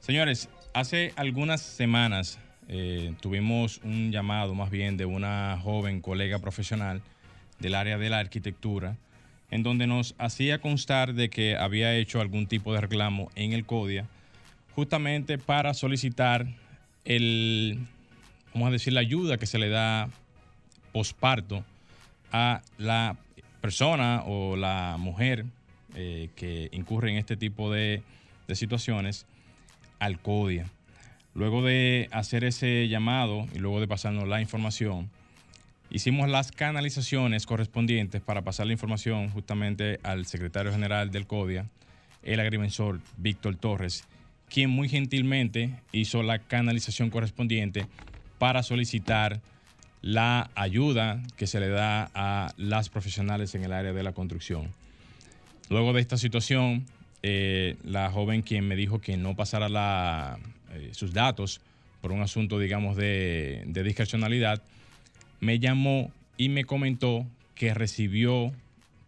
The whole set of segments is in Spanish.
Señores, hace algunas semanas eh, tuvimos un llamado más bien de una joven colega profesional del área de la arquitectura, en donde nos hacía constar de que había hecho algún tipo de reclamo en el CODIA, justamente para solicitar el, vamos a decir, la ayuda que se le da posparto a la persona o la mujer eh, que incurre en este tipo de, de situaciones al CODIA. Luego de hacer ese llamado y luego de pasarnos la información, hicimos las canalizaciones correspondientes para pasar la información justamente al secretario general del CODIA, el agrimensor Víctor Torres, quien muy gentilmente hizo la canalización correspondiente para solicitar la ayuda que se le da a las profesionales en el área de la construcción. Luego de esta situación, eh, la joven quien me dijo que no pasara eh, sus datos por un asunto, digamos, de, discrecionalidad, me llamó y me comentó que recibió,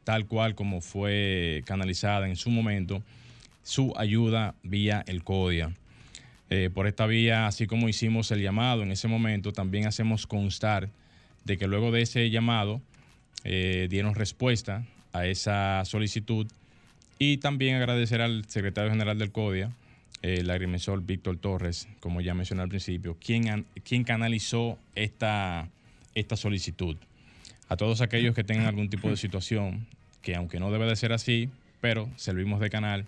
tal cual como fue canalizada en su momento, su ayuda vía el CODIA. Eh, por esta vía, así como hicimos el llamado en ese momento, también hacemos constar de que luego de ese llamado dieron respuesta a esa solicitud y también agradecer al secretario general del CODIA, el agrimensor Víctor Torres, como ya mencioné al principio, quien, quien canalizó esta, esta solicitud. A todos aquellos que tengan algún tipo de situación, que aunque no debe de ser así, pero servimos de canal,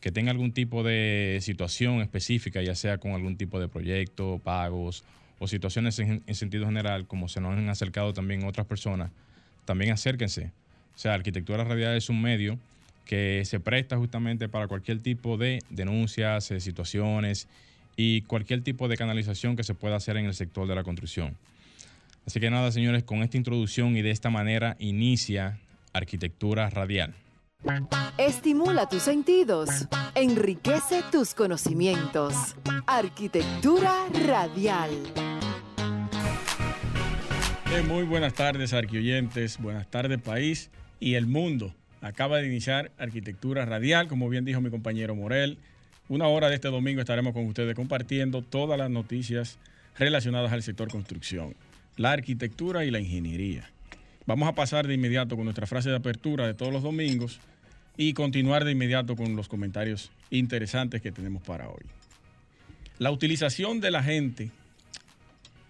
que tenga algún tipo de situación específica, ya sea con algún tipo de proyecto, pagos o situaciones en, en sentido general, como se nos han acercado también otras personas, también acérquense. O sea, Arquitectura Radial es un medio que se presta justamente para cualquier tipo de denuncias, eh, situaciones y cualquier tipo de canalización que se pueda hacer en el sector de la construcción. Así que nada, señores, con esta introducción y de esta manera inicia Arquitectura Radial. Estimula tus sentidos, enriquece tus conocimientos. Arquitectura Radial. Eh, muy buenas tardes, arquioyentes. Buenas tardes, país y el mundo. Acaba de iniciar Arquitectura Radial, como bien dijo mi compañero Morel. Una hora de este domingo estaremos con ustedes compartiendo todas las noticias relacionadas al sector construcción, la arquitectura y la ingeniería. Vamos a pasar de inmediato con nuestra frase de apertura de todos los domingos y continuar de inmediato con los comentarios interesantes que tenemos para hoy. La utilización de la gente,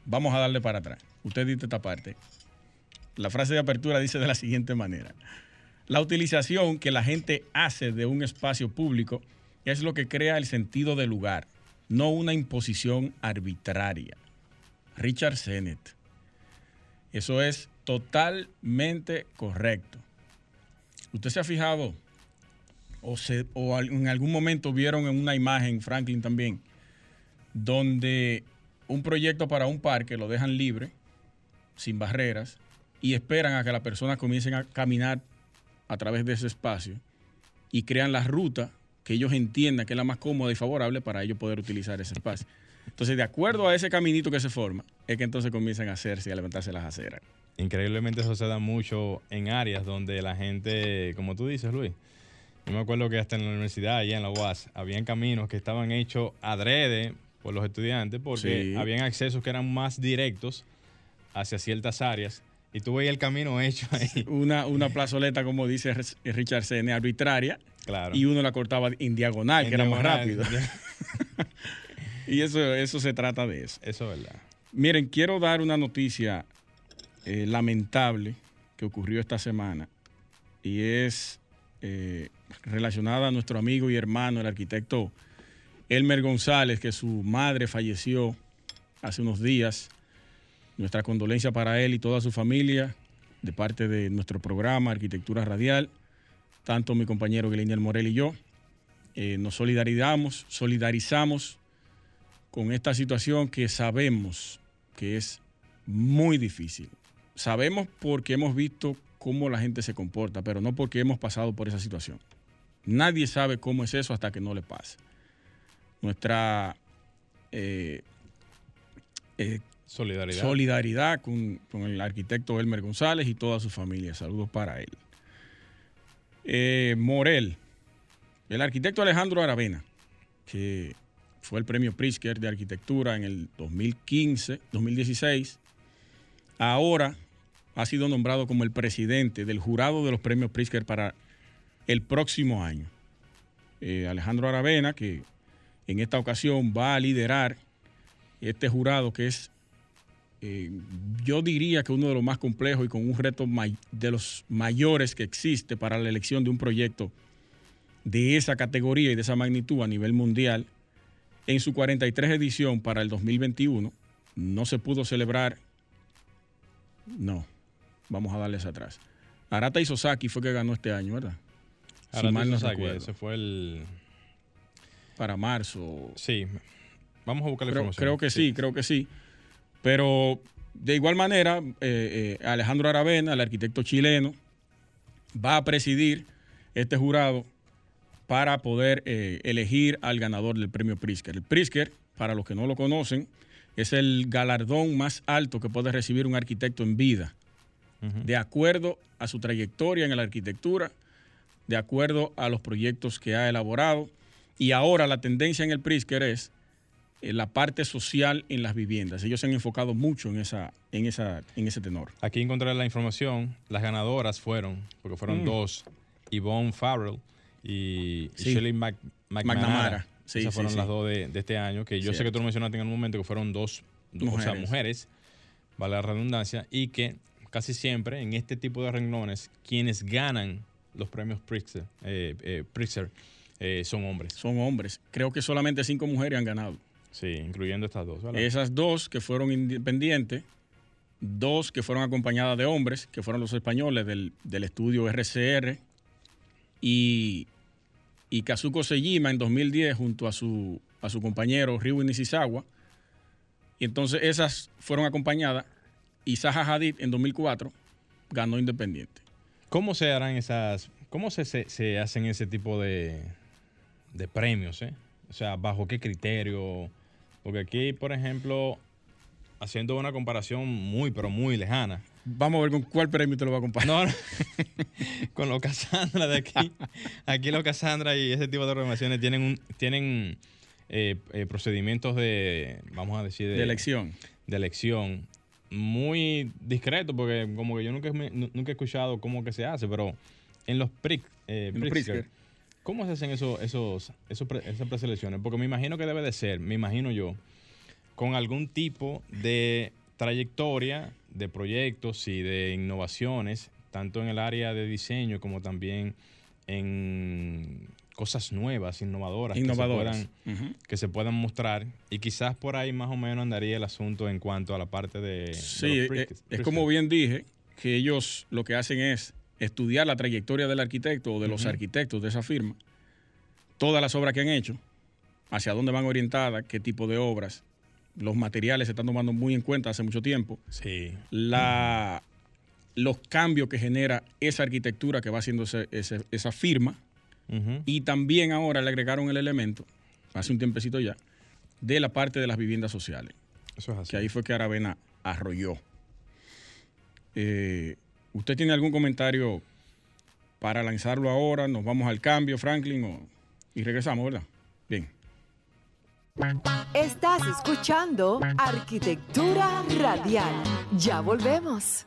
vamos a darle para atrás. Usted dice esta parte. La frase de apertura dice de la siguiente manera. La utilización que la gente hace de un espacio público es lo que crea el sentido de lugar, no una imposición arbitraria. Richard Sennett. Eso es totalmente correcto. ¿Usted se ha fijado o, o en algún momento vieron en una imagen, Franklin también, donde un proyecto para un parque lo dejan libre, sin barreras, y esperan a que las personas comiencen a caminar a través de ese espacio y crean la ruta que ellos entiendan que es la más cómoda y favorable para ellos poder utilizar ese espacio. Entonces, de acuerdo a ese caminito que se forma, es que entonces comienzan a hacerse y a levantarse las aceras. Increíblemente eso se da mucho en áreas donde la gente, como tú dices, Luis, yo me acuerdo que hasta en la universidad, allá en la UAS, habían caminos que estaban hechos adrede por los estudiantes porque sí. habían accesos que eran más directos hacia ciertas áreas y tú veías el camino hecho ahí. Una, una plazoleta, como dice Richard Sene, arbitraria. Claro. Y uno la cortaba en diagonal, en que diagonal, era más rápido. y eso, eso se trata de eso. Eso es verdad. Miren, quiero dar una noticia eh, lamentable que ocurrió esta semana. Y es eh, relacionada a nuestro amigo y hermano, el arquitecto Elmer González, que su madre falleció hace unos días nuestra condolencia para él y toda su familia de parte de nuestro programa Arquitectura Radial, tanto mi compañero Gleniel Morel y yo. eh, nos solidarizamos, solidarizamos con esta situación que sabemos que es muy difícil. Sabemos porque hemos visto cómo la gente se comporta, pero no porque hemos pasado por esa situación. Nadie sabe cómo es eso hasta que no le pase. Nuestra eh, eh, solidaridad, solidaridad con, el arquitecto Elmer González y toda su familia. Saludos para él. Eh, Morel, el arquitecto Alejandro Aravena, que fue el premio Pritzker de arquitectura en el 2015, 2016, ahora ha sido nombrado como el presidente del jurado de los premios Pritzker para el próximo año. Eh, Alejandro Aravena, que en esta ocasión va a liderar este jurado que es, eh, yo diría que uno de los más complejos y con un reto de los mayores que existe para la elección de un proyecto de esa categoría y de esa magnitud a nivel mundial. En su 43 edición para el 2021 no se pudo celebrar. No, vamos a darles atrás. Arata Isozaki fue que ganó este año, ¿verdad? Arata si mal no ese fue el para marzo. Sí. Vamos a buscar la creo, información. Creo que sí. creo que sí. Pero de igual manera, eh, eh, Alejandro Aravena, el arquitecto chileno, va a presidir este jurado para poder eh, elegir al ganador del premio Prisker. El Prisker, para los que no lo conocen, es el galardón más alto que puede recibir un arquitecto en vida, de acuerdo a su trayectoria en la arquitectura, de acuerdo a los proyectos que ha elaborado y ahora la tendencia en el Prisker es la parte social en las viviendas. Ellos se han enfocado mucho en, esa, en, esa, en ese tenor. Aquí encontré la información. Las ganadoras fueron, porque fueron mm. dos, Yvonne Farrell y Shirley McNamara. Esas fueron las dos de, este año, que yo sé que tú lo mencionaste en un momento que fueron dos, mujeres. O sea, mujeres, vale la redundancia, y que casi siempre en este tipo de renglones, quienes ganan los premios Pritzker, eh, eh, Pritzker eh, son hombres. Son hombres. Creo que solamente cinco mujeres han ganado. Sí, incluyendo estas dos. Esas dos que fueron independientes, dos que fueron acompañadas de hombres, que fueron los españoles del, estudio RCR, y, y Kazuko Sejima en 2010 junto a su, a su compañero Ryu Nishizawa. Y entonces esas fueron acompañadas y Zaha Hadid en 2004 ganó independiente. ¿Cómo se harán esas, cómo se hacen ese tipo de, de premios, ¿eh? O sea, ¿bajo qué criterio? Porque aquí, por ejemplo, haciendo una comparación muy, pero muy lejana. Vamos a ver con cuál premio te lo va a comparar. No, con los Cassandra de aquí. Aquí los Cassandra y ese tipo de organizaciones tienen, un, tienen eh, eh, procedimientos de, vamos a decir, de, elección. De elección muy discreto, porque como que yo nunca, nunca he escuchado cómo que se hace, pero en los PRIC, eh, ¿Cómo se hacen esos, esos, esos esas preselecciones? Porque me imagino que debe de ser, me imagino yo, con algún tipo de trayectoria de proyectos y de innovaciones, tanto en el área de diseño como también en cosas nuevas, innovadoras, innovadoras. Que, se puedan, mostrar. Y quizás por ahí más o menos andaría el asunto en cuanto a la parte de... Sí, eh, es como bien dije, que ellos lo que hacen es estudiar la trayectoria del arquitecto o de los arquitectos de esa firma, todas las obras que han hecho, hacia dónde van orientadas, qué tipo de obras, los materiales se están tomando muy en cuenta hace mucho tiempo, sí. la, los cambios que genera esa arquitectura que va haciendo esa firma, y también ahora le agregaron el elemento, hace un tiempecito ya, de la parte de las viviendas sociales. Eso es así. Que ahí fue que Aravena arrolló. Eh, ¿Usted tiene algún comentario para lanzarlo ahora? ¿Nos vamos al cambio, Franklin? Y regresamos, ¿verdad? Bien. Estás escuchando Arquitectura Radial. Ya volvemos.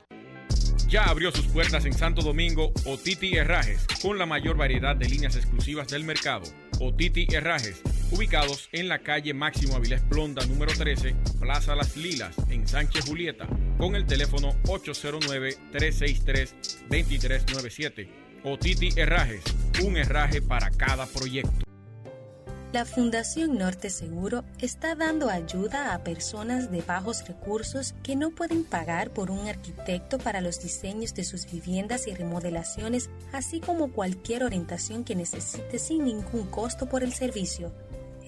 Ya abrió sus puertas en Santo Domingo Otiti Herrajes, con la mayor variedad de líneas exclusivas del mercado. Otiti Herrajes, ubicados en la calle Máximo Avilés Blonda número 13, Plaza Las Lilas, en Sánchez Julieta, con el teléfono 809-363-2397. Otiti Herrajes, un herraje para cada proyecto. La Fundación Norte Seguro está dando ayuda a personas de bajos recursos que no pueden pagar por un arquitecto para los diseños de sus viviendas y remodelaciones, así como cualquier orientación que necesite sin ningún costo por el servicio.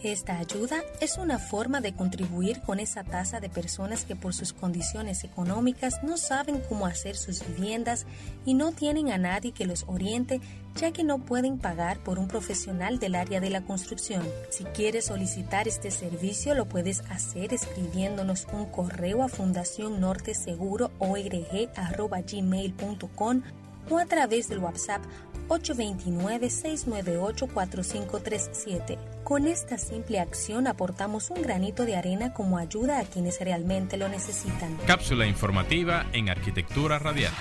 Esta ayuda es una forma de contribuir con esa tasa de personas que por sus condiciones económicas no saben cómo hacer sus viviendas y no tienen a nadie que los oriente ya que no pueden pagar por un profesional del área de la construcción. Si quieres solicitar este servicio lo puedes hacer escribiéndonos un correo a fundación norte seguro gmail.com o a través del WhatsApp 829-698-4537. Con esta simple acción aportamos un granito de arena como ayuda a quienes realmente lo necesitan. Cápsula informativa en Arquitectura Radial.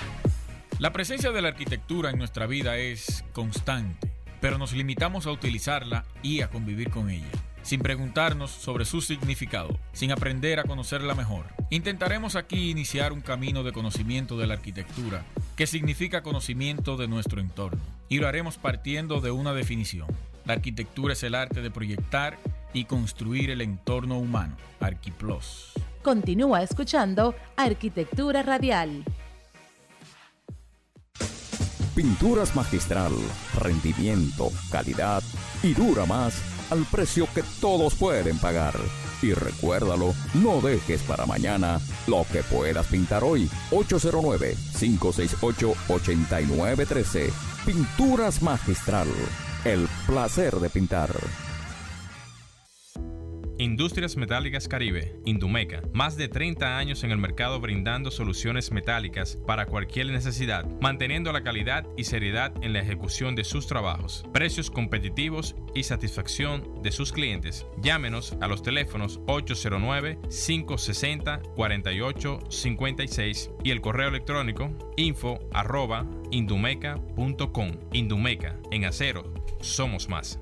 La presencia de la arquitectura en nuestra vida es constante, pero nos limitamos a utilizarla y a convivir con ella sin preguntarnos sobre su significado, sin aprender a conocerla mejor. Intentaremos aquí iniciar un camino de conocimiento de la arquitectura, que significa conocimiento de nuestro entorno, y lo haremos partiendo de una definición. La arquitectura es el arte de proyectar y construir el entorno humano. Arquiplos. Continúa escuchando Arquitectura Radial. Pinturas magistral, rendimiento, calidad y dura más al precio que todos pueden pagar. Y recuérdalo, no dejes para mañana lo que puedas pintar hoy. 809-568-8913. Pinturas Magistral. El placer de pintar. Industrias Metálicas Caribe, Indumeca, más de 30 años en el mercado brindando soluciones metálicas para cualquier necesidad, manteniendo la calidad y seriedad en la ejecución de sus trabajos, precios competitivos y satisfacción de sus clientes. Llámenos a los teléfonos 809-560-4856 y el correo electrónico info arroba. Indumeca, en acero, somos más.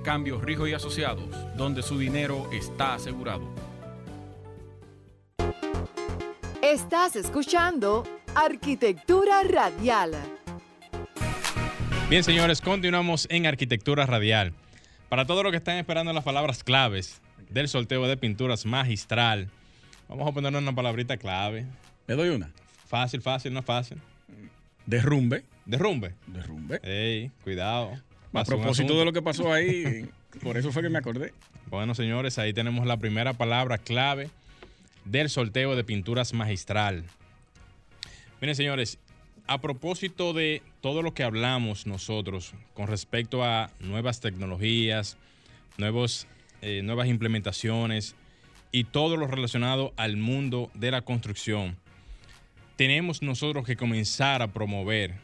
Cambio Rijo y Asociados, donde su dinero está asegurado. Estás escuchando Arquitectura Radial. Bien, señores, continuamos en Arquitectura Radial. Para todos los que están esperando las palabras claves del sorteo de pinturas magistral, vamos a poner una palabrita clave. Le doy una. Fácil, fácil, no fácil. Derrumbe. Derrumbe. Derrumbe. Ey, cuidado. A propósito de lo que pasó ahí, por eso fue que me acordé. Bueno, señores, ahí tenemos la primera palabra clave del sorteo de pinturas magistral. Miren, señores, a propósito de todo lo que hablamos nosotros con respecto a nuevas tecnologías, nuevos, eh, nuevas implementaciones y todo lo relacionado al mundo de la construcción, tenemos nosotros que comenzar a promover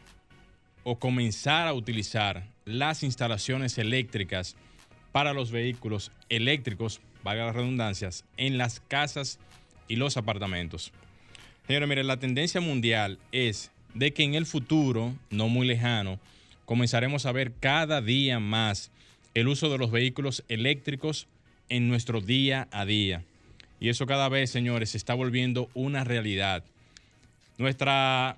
o comenzar a utilizar las instalaciones eléctricas para los vehículos eléctricos, valga las redundancias, en las casas y los apartamentos. Señores, miren, la tendencia mundial es de que en el futuro, no muy lejano, comenzaremos a ver cada día más el uso de los vehículos eléctricos en nuestro día a día. Y eso cada vez, señores, se está volviendo una realidad. Nuestra,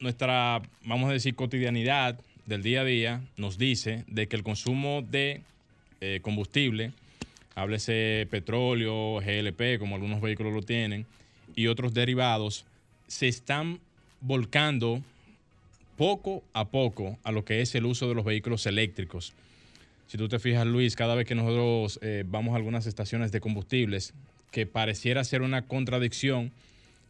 nuestra, vamos a decir, cotidianidad del día a día nos dice de que el consumo de eh, combustible, háblese petróleo, GLP, como algunos vehículos lo tienen, y otros derivados, se están volcando poco a poco a lo que es el uso de los vehículos eléctricos. Si tú te fijas, Luis, cada vez que nosotros eh, vamos a algunas estaciones de combustibles, que pareciera ser una contradicción,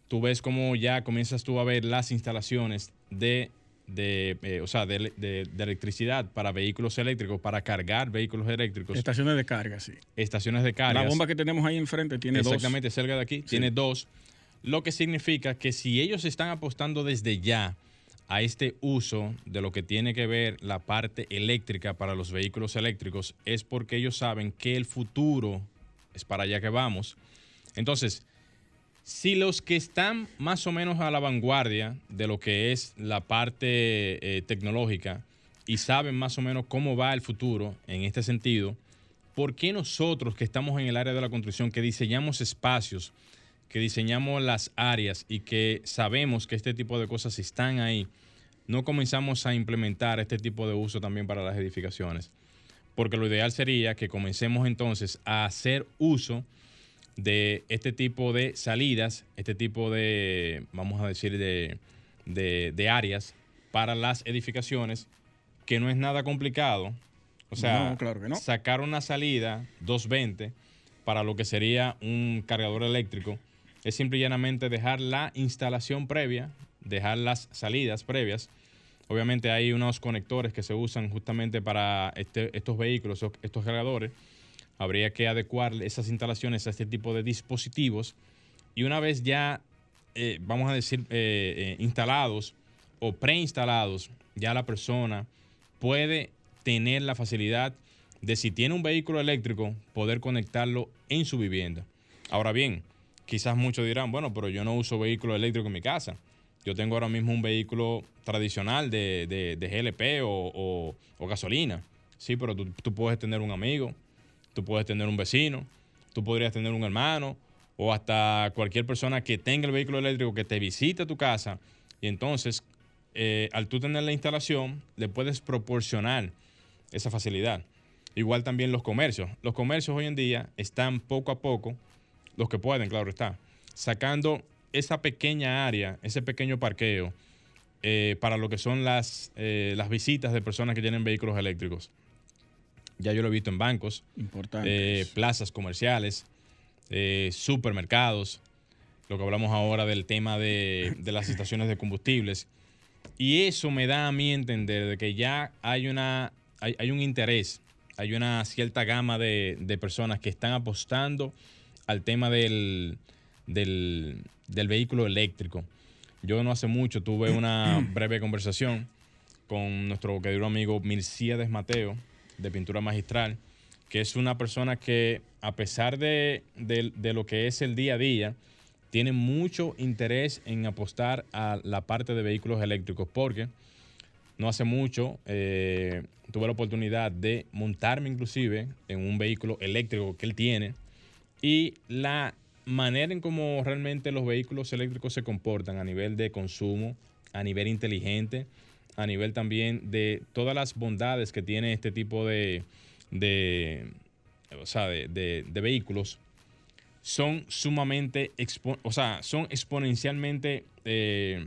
tú ves cómo ya comienzas tú a ver las instalaciones de de, eh, o sea, de, electricidad para vehículos eléctricos, para cargar vehículos eléctricos. Estaciones de carga, sí. Estaciones de carga. La bomba que tenemos ahí enfrente tiene dos. Exactamente, cerca de aquí, tiene dos. Lo que significa que si ellos están apostando desde ya a este uso de lo que tiene que ver la parte eléctrica para los vehículos eléctricos es porque ellos saben que el futuro es para allá que vamos. Entonces, si los que están más o menos a la vanguardia de lo que es la parte eh, tecnológica y saben más o menos cómo va el futuro en este sentido, ¿por qué nosotros que estamos en el área de la construcción, que diseñamos espacios, que diseñamos las áreas y que sabemos que este tipo de cosas están ahí, no comenzamos a implementar este tipo de uso también para las edificaciones. Porque lo ideal sería que comencemos entonces a hacer uso de este tipo de salidas, este tipo de, vamos a decir, de, de, áreas para las edificaciones, que no es nada complicado. O sea, sacar una salida 220 para lo que sería un cargador eléctrico es simple y llanamente dejar la instalación previa, dejar las salidas previas. Obviamente hay unos conectores que se usan justamente para este, estos vehículos, estos cargadores. Habría que adecuar esas instalaciones a este tipo de dispositivos. Y una vez ya, eh, vamos a decir, eh, eh, instalados o preinstalados, ya la persona puede tener la facilidad de si tiene un vehículo eléctrico, poder conectarlo en su vivienda. Ahora bien, quizás muchos dirán, bueno, pero yo no uso vehículo eléctrico en mi casa. Yo tengo ahora mismo un vehículo tradicional de, GLP o, gasolina. Sí, pero tú, puedes tener un amigo, tú puedes tener un vecino, tú podrías tener un hermano o hasta cualquier persona que tenga el vehículo eléctrico que te visite a tu casa y entonces eh, al tú tener la instalación le puedes proporcionar esa facilidad. Igual también los comercios. Los comercios hoy en día están poco a poco los que pueden, claro está, sacando esa pequeña área, ese pequeño parqueo eh, para lo que son las, eh, las visitas de personas que tienen vehículos eléctricos. Ya yo lo he visto en bancos, eh, plazas comerciales, supermercados, lo que hablamos ahora del tema de, las estaciones de combustibles. Y eso me da a mí entender de que ya hay, una, hay, un interés, hay una cierta gama de, de personas que están apostando al tema del, del, vehículo eléctrico. Yo no hace mucho tuve una breve conversación con nuestro querido amigo Milcíades Mateo, de Pintura Magistral, que es una persona que, a pesar de, lo que es el día a día, tiene mucho interés en apostar a la parte de vehículos eléctricos, porque no hace mucho eh, tuve la oportunidad de montarme inclusive en un vehículo eléctrico que él tiene, y la manera en cómo realmente los vehículos eléctricos se comportan a nivel de consumo, a nivel inteligente, a nivel también de todas las bondades que tiene este tipo de, de, de, vehículos, son sumamente, o sea, son exponencialmente eh,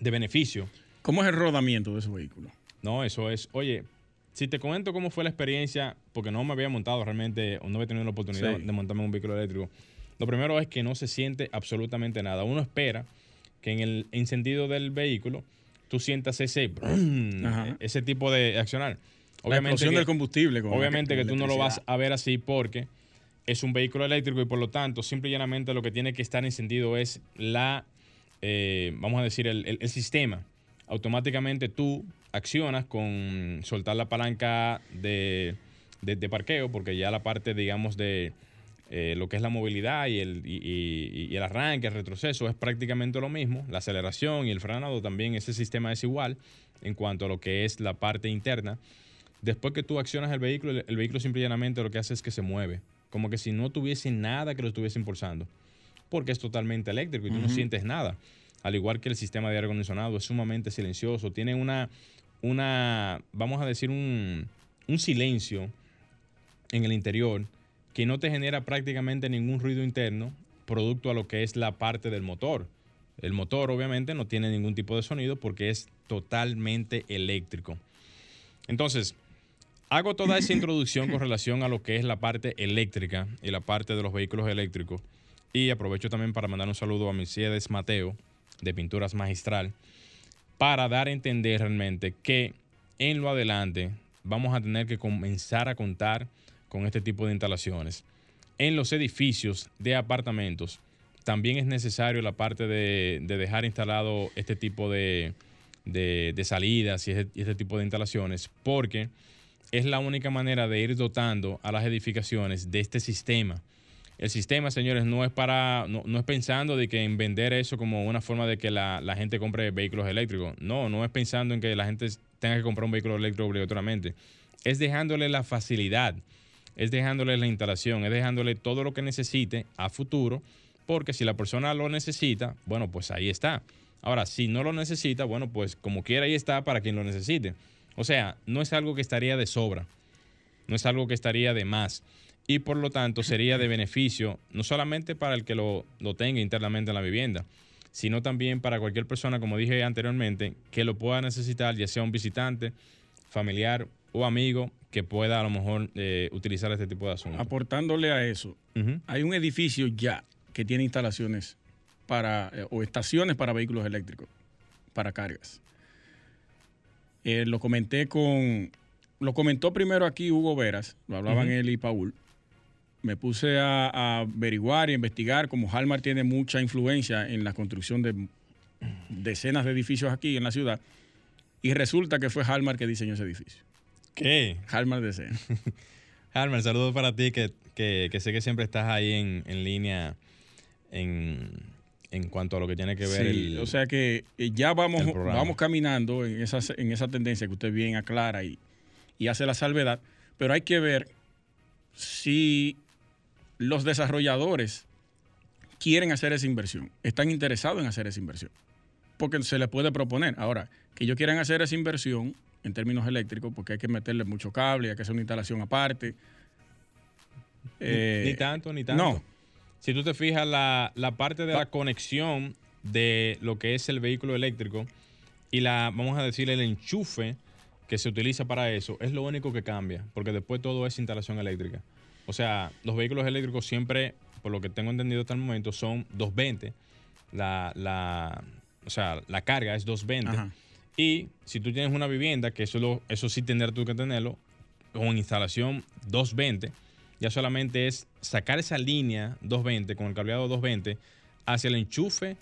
de beneficio. ¿Cómo es el rodamiento de ese vehículo? No, eso es, oye, si te comento cómo fue la experiencia, porque no me había montado realmente, o no había tenido la oportunidad de montarme en un vehículo eléctrico, lo primero es que no se siente absolutamente nada. Uno espera que en el encendido del vehículo tú sientas ese, ese tipo de accionar. Obviamente la del combustible. obviamente que tú no lo vas a ver así porque es un vehículo eléctrico y por lo tanto, simple y llanamente lo que tiene que estar encendido es la, eh, vamos a decir, el, el sistema. Automáticamente tú accionas con soltar la palanca de, parqueo, porque ya la parte, digamos, de eh, lo que es la movilidad y el, y, el arranque, el retroceso, es prácticamente lo mismo. La aceleración y el frenado también, ese sistema es igual en cuanto a lo que es la parte interna. Después que tú accionas el vehículo, el, vehículo simplemente lo que hace es que se mueve, como que si no tuviese nada que lo estuviese impulsando, porque es totalmente eléctrico y tú no sientes nada. Al igual que el sistema de aire acondicionado, es sumamente silencioso, tiene una, una, vamos a decir, un, silencio en el interior que no te genera prácticamente ningún ruido interno producto a lo que es la parte del motor. El motor obviamente no tiene ningún tipo de sonido porque es totalmente eléctrico. Entonces, hago toda esa introducción con relación a lo que es la parte eléctrica y la parte de los vehículos eléctricos. Y aprovecho también para mandar un saludo a Mercedes Mateo de Pinturas Magistral para dar a entender realmente que en lo adelante vamos a tener que comenzar a contar con este tipo de instalaciones. En los edificios de apartamentos también es necesario la parte de, dejar instalado este tipo de, de, salidas y este tipo de instalaciones, porque es la única manera de ir dotando a las edificaciones de este sistema. El sistema, señores, no es para, no, es pensando de que en vender eso como una forma de que la, gente compre vehículos eléctricos. No, no es pensando en que la gente tenga que comprar un vehículo eléctrico obligatoriamente. Es dejándole la facilidad, es dejándole la instalación, es dejándole todo lo que necesite a futuro, porque si la persona lo necesita, bueno, pues ahí está. Ahora, si no lo necesita, bueno, pues como quiera ahí está para quien lo necesite. O sea, no es algo que estaría de sobra, no es algo que estaría de más. Y por lo tanto sería de beneficio no solamente para el que lo, tenga internamente en la vivienda, sino también para cualquier persona, como dije anteriormente, que lo pueda necesitar, ya sea un visitante, familiar o amigo, que pueda a lo mejor eh, utilizar este tipo de asuntos. Aportándole a eso, hay un edificio ya que tiene instalaciones para, eh, o estaciones para vehículos eléctricos, para cargas. Eh, lo comenté con. Lo comentó primero aquí Hugo Veras, lo hablaban él y Paul. Me puse a, averiguar y investigar, como Halmar tiene mucha influencia en la construcción de decenas de edificios aquí en la ciudad, y resulta que fue Halmar que diseñó ese edificio. ¿Qué? Halmar diseñó. Halmar, saludos para ti, que, sé que siempre estás ahí en, en línea en, en cuanto a lo que tiene que ver sí, o sea que eh, ya vamos, vamos caminando en esa, en esa tendencia que usted bien aclara y, y hace la salvedad, pero hay que ver si los desarrolladores quieren hacer esa inversión, están interesados en hacer esa inversión, porque se les puede proponer. Ahora, que ellos quieran hacer esa inversión en términos eléctricos, porque hay que meterle mucho cable, hay que hacer una instalación aparte. ni, eh, tanto, ni tanto. No, si tú te fijas, la, parte de la conexión de lo que es el vehículo eléctrico y la, vamos a decir, el enchufe que se utiliza para eso, es lo único que cambia, porque después todo es instalación eléctrica. O sea, los vehículos eléctricos siempre, por lo que tengo entendido hasta el momento, son 220. La, la, o sea, la carga es 220. Y si tú tienes una vivienda, que eso, eso sí tendrás tú que tenerlo, con instalación 220, ya solamente es sacar esa línea 220 con el cableado 220 hacia el enchufe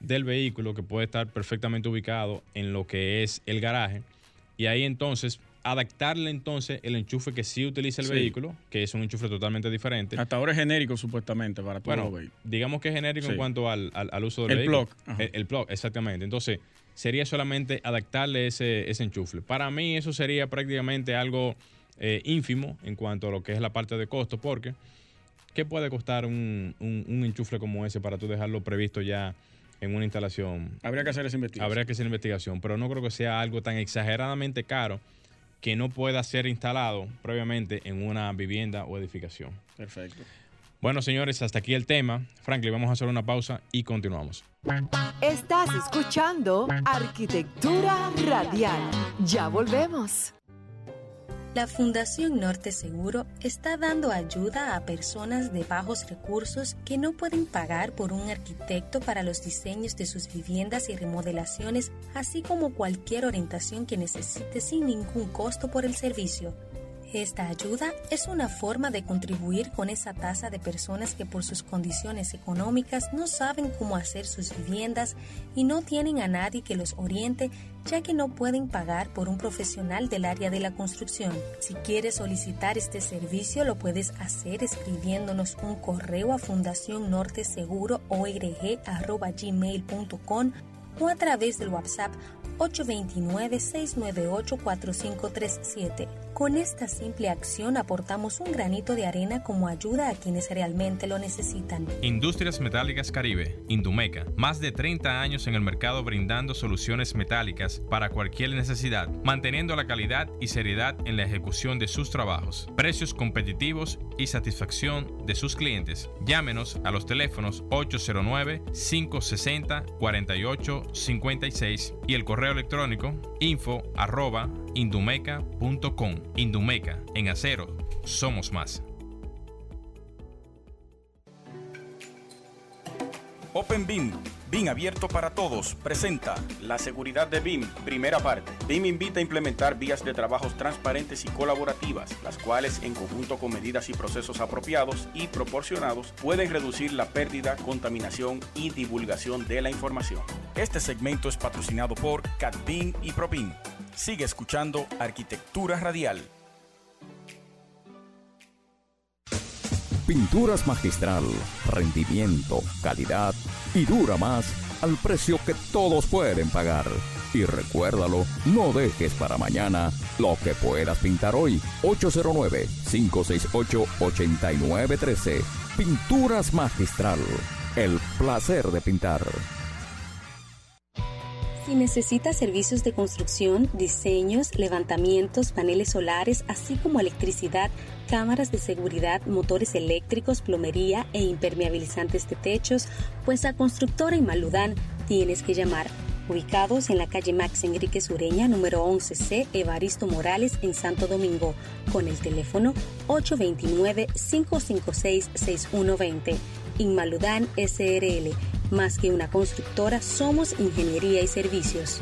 del vehículo que puede estar perfectamente ubicado en lo que es el garaje y ahí entonces adaptarle entonces el enchufe que sí utiliza el vehículo, que es un enchufe totalmente diferente. Hasta ahora es genérico supuestamente para todos bueno, Digamos que es genérico en cuanto al, uso del el vehículo. Plug. El, el, plug. exactamente. Entonces, sería solamente adaptarle ese, ese enchufe. Para mí eso sería prácticamente algo eh, ínfimo en cuanto a lo que es la parte de costo, porque ¿qué puede costar un, un, enchufle como ese para tú dejarlo previsto ya en una instalación? Habría que hacer esa investigación. Habría que hacer investigación, pero no creo que sea algo tan exageradamente caro que no pueda ser instalado previamente en una vivienda o edificación. Perfecto. Bueno, señores, hasta aquí el tema. Franklin, vamos a hacer una pausa y continuamos. Estás escuchando Arquitectura Radial. Ya volvemos. La Fundación Norte Seguro está dando ayuda a personas de bajos recursos que no pueden pagar por un arquitecto para los diseños de sus viviendas y remodelaciones, así como cualquier orientación que necesite sin ningún costo por el servicio. Esta ayuda es una forma de contribuir con esa tasa de personas que por sus condiciones económicas no saben cómo hacer sus viviendas y no tienen a nadie que los oriente ya que no pueden pagar por un profesional del área de la construcción. Si quieres solicitar este servicio lo puedes hacer escribiéndonos un correo a fundación norte seguro o a través del WhatsApp 829-698-4537. Con esta simple acción aportamos un granito de arena como ayuda a quienes realmente lo necesitan. Industrias Metálicas Caribe, Indumeca, más de 30 años en el mercado brindando soluciones metálicas para cualquier necesidad, manteniendo la calidad y seriedad en la ejecución de sus trabajos, precios competitivos y satisfacción de sus clientes. Llámenos a los teléfonos 809-560-4856 y el correo electrónico info arroba indumeca.com. Indumeca, en acero, somos más. Open BIM Abierto para Todos presenta La seguridad de BIM, primera parte. BIM invita a implementar vías de trabajos transparentes y colaborativas, las cuales, en conjunto con medidas y procesos apropiados y proporcionados, pueden reducir la pérdida, contaminación y divulgación de la información. Este segmento es patrocinado por CatBIM y ProBIM. Sigue escuchando Arquitectura Radial. Pinturas Magistral, rendimiento, calidad y dura más al precio que todos pueden pagar. Y recuérdalo, no dejes para mañana lo que puedas pintar hoy. 809-568-8913. Pinturas Magistral, el placer de pintar. Si necesitas servicios de construcción, diseños, levantamientos, paneles solares, así como electricidad, cámaras de seguridad, motores eléctricos, plomería e impermeabilizantes de techos, pues a Constructora Imaludán tienes que llamar. Ubicados en la calle Max Enrique Sureña, número 11C, Evaristo Morales, en Santo Domingo, con el teléfono 829-556-6120. Inmaludán SRL más que una constructora, somos ingeniería y servicios.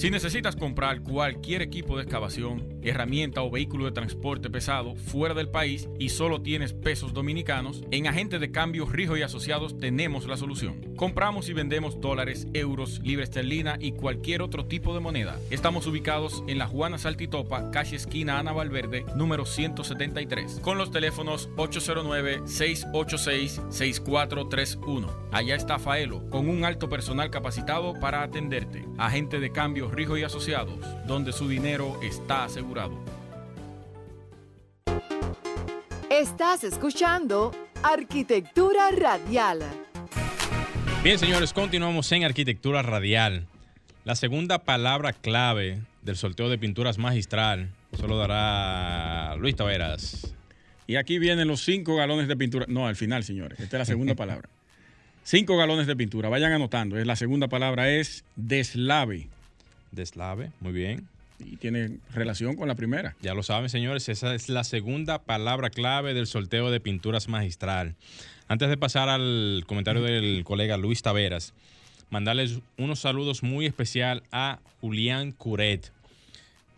Si necesitas comprar cualquier equipo de excavación, herramienta o vehículo de transporte pesado fuera del país y solo tienes pesos dominicanos, en Agente de Cambio Rijo y Asociados tenemos la solución. Compramos y vendemos dólares, euros, libra esterlina y cualquier otro tipo de moneda. Estamos ubicados en la Juana Saltitopa, calle esquina Ana Valverde, número 173, con los teléfonos 809-686-6431. Allá está Faelo, con un alto personal capacitado para atenderte. Agente de Cambio Rijo y Asociados, donde su dinero está asegurado. Estás escuchando Arquitectura Radial. Bien, señores, continuamos en Arquitectura Radial. La segunda palabra clave del sorteo de pinturas magistral solo dará Luis Taveras. Y aquí vienen los cinco galones de pintura. No, al final, señores. Esta es la segunda palabra. Cinco galones de pintura. Vayan anotando. La segunda palabra es deslave. Deslave, muy bien. Y tiene relación con la primera. Ya lo saben, señores, esa es la segunda palabra clave del sorteo de pinturas magistral. Antes de pasar al comentario del colega Luis Taveras, mandarles unos saludos muy especial a Julián Curet,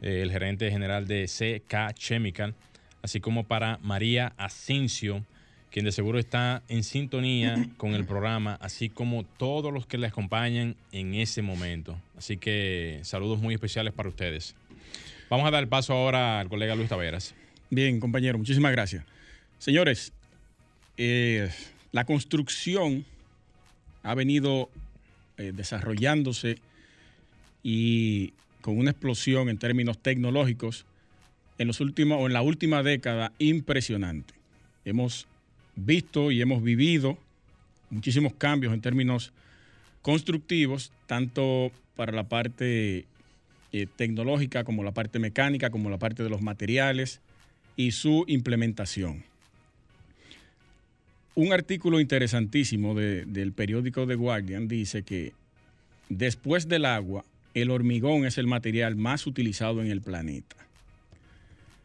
eh, el gerente general de CK Chemical, así como para María Asensio, quien de seguro está en sintonía con el programa, así como todos los que le acompañan en ese momento. Así que saludos muy especiales para ustedes. Vamos a dar el paso ahora al colega Luis Taveras. Bien, compañero, muchísimas gracias. Señores, eh, la construcción ha venido eh, desarrollándose y con una explosión en términos tecnológicos en los últimos o en la última década impresionante. Hemos visto y hemos vivido muchísimos cambios en términos constructivos, tanto para la parte eh, tecnológica como la parte mecánica, como la parte de los materiales y su implementación. Un artículo interesantísimo del periódico The Guardian dice que después del agua, el hormigón es el material más utilizado en el planeta.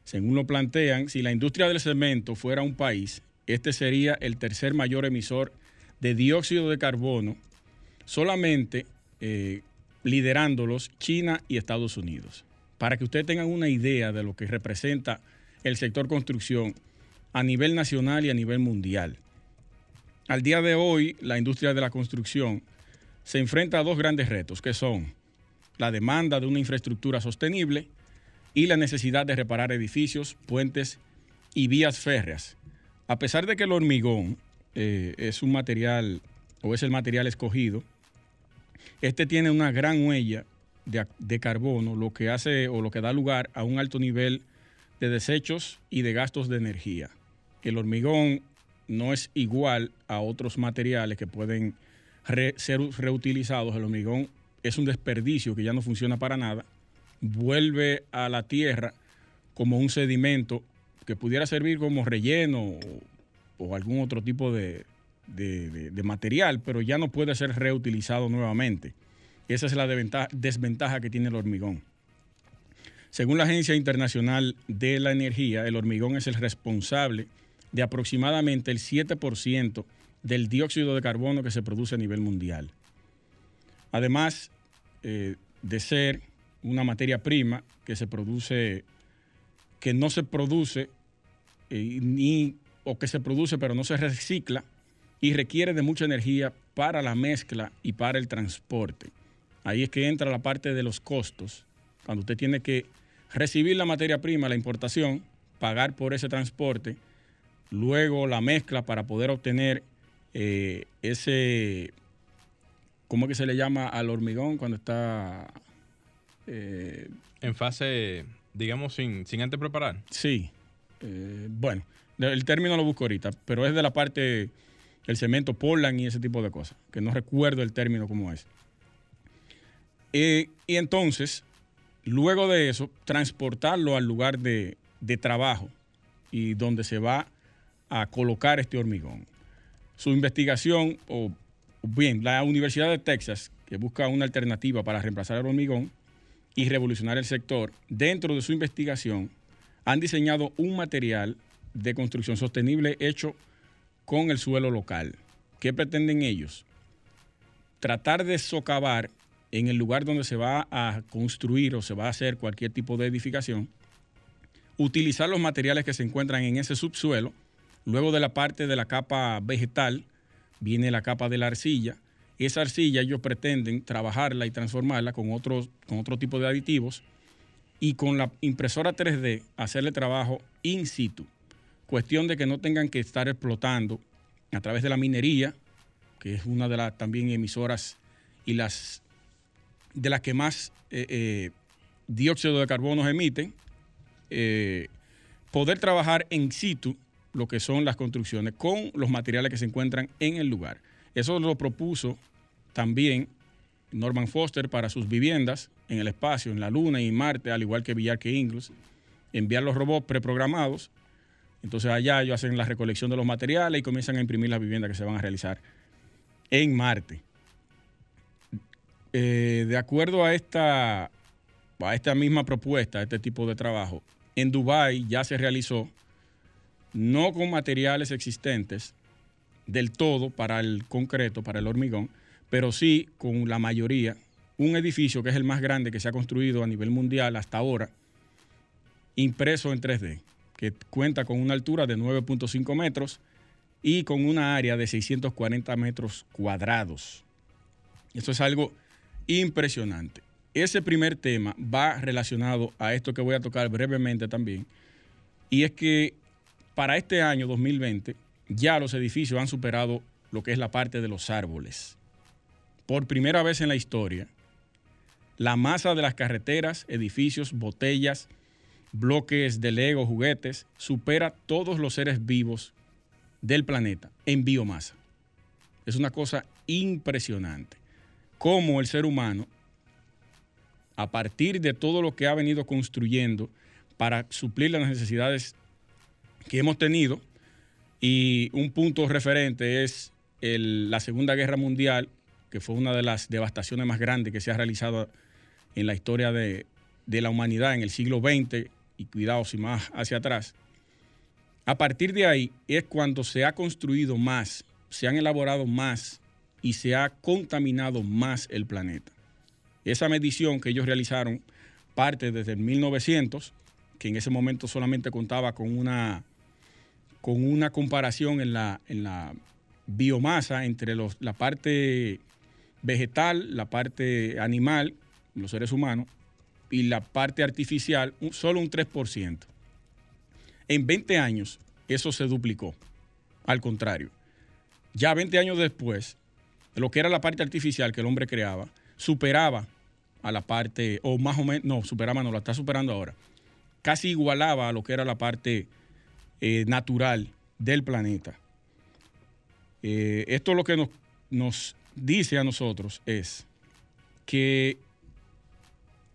Según lo plantean, si la industria del cemento fuera un país, este sería el tercer mayor emisor de dióxido de carbono, solamente eh, liderándolos China y Estados Unidos. Para que ustedes tengan una idea de lo que representa el sector construcción a nivel nacional y a nivel mundial. Al día de hoy, la industria de la construcción se enfrenta a dos grandes retos, que son la demanda de una infraestructura sostenible y la necesidad de reparar edificios, puentes y vías férreas. A pesar de que el hormigón eh, es un material o es el material escogido, este tiene una gran huella de, de, carbono, lo que hace o lo que da lugar a un alto nivel de desechos y de gastos de energía. El hormigón no es igual a otros materiales que pueden ser reutilizados. El hormigón es un desperdicio que ya no funciona para nada. Vuelve a la tierra como un sedimento que pudiera servir como relleno o, algún otro tipo de, material, pero ya no puede ser reutilizado nuevamente. Esa es la desventaja que tiene el hormigón. Según la Agencia Internacional de la Energía, el hormigón es el responsable de aproximadamente el 7% del dióxido de carbono que se produce a nivel mundial. Además eh, de ser una materia prima que se produce, que no se produce eh, ni, o que se produce pero no se recicla y requiere de mucha energía para la mezcla y para el transporte. Ahí es que entra la parte de los costos, cuando usted tiene que recibir la materia prima, la importación, pagar por ese transporte, luego la mezcla para poder obtener eh, ese, ¿cómo es que se le llama al hormigón cuando está... Eh, en fase, digamos, sin, sin antes preparar. Sí. Eh, bueno, el término lo busco ahorita, pero es de la parte el cemento Portland y ese tipo de cosas, que no recuerdo el término como es. y entonces, luego de eso, transportarlo al lugar de, de trabajo y donde se va a colocar este hormigón. Su investigación, o bien, la Universidad de Texas, que busca una alternativa para reemplazar el hormigón y revolucionar el sector, dentro de su investigación han diseñado un material de construcción sostenible hecho con el suelo local. ¿Qué pretenden ellos? Tratar de socavar en el lugar donde se va a construir o se va a hacer cualquier tipo de edificación, utilizar los materiales que se encuentran en ese subsuelo, luego de la parte de la capa vegetal viene la capa de la arcilla, esa arcilla ellos pretenden trabajarla y transformarla con otro, con otro tipo de aditivos y con la impresora 3D hacerle trabajo in situ. Cuestión de que no tengan que estar explotando a través de la minería, que es una de las también emisoras y las de las que más eh, eh, dióxido de carbono emiten, eh, poder trabajar en situ lo que son las construcciones con los materiales que se encuentran en el lugar. Eso lo propuso también Norman Foster para sus viviendas en el espacio, en la Luna y Marte, al igual que Villar que Ingles, enviar los robots preprogramados entonces allá ellos hacen la recolección de los materiales y comienzan a imprimir las viviendas que se van a realizar en Marte. Eh, de acuerdo a esta, a esta misma propuesta, a este tipo de trabajo, en Dubái ya se realizó, no con materiales existentes del todo para el concreto, para el hormigón, pero sí con la mayoría, un edificio que es el más grande que se ha construido a nivel mundial hasta ahora, impreso en 3D que cuenta con una altura de 9.5 metros y con una área de 640 metros cuadrados. Esto es algo impresionante. Ese primer tema va relacionado a esto que voy a tocar brevemente también, y es que para este año 2020 ya los edificios han superado lo que es la parte de los árboles. Por primera vez en la historia, la masa de las carreteras, edificios, botellas, bloques de Lego, juguetes, supera todos los seres vivos del planeta en biomasa. Es una cosa impresionante. Cómo el ser humano, a partir de todo lo que ha venido construyendo para suplir las necesidades que hemos tenido, y un punto referente es la Segunda Guerra Mundial, que fue una de las devastaciones más grandes que se ha realizado en la historia de, de la humanidad en el siglo XX y cuidados y más hacia atrás, a partir de ahí es cuando se ha construido más, se han elaborado más y se ha contaminado más el planeta. Esa medición que ellos realizaron parte desde 1900, que en ese momento solamente contaba con una, con una comparación en la, en la biomasa entre los, la parte vegetal, la parte animal, los seres humanos, y la parte artificial solo un 3%. En 20 años eso se duplicó. Al contrario, ya 20 años después, lo que era la parte artificial que el hombre creaba, superaba a la parte, o más o menos, no, superaba, no, la está superando ahora, casi igualaba a lo que era la parte eh, natural del planeta. Eh, esto lo que nos, nos dice a nosotros es que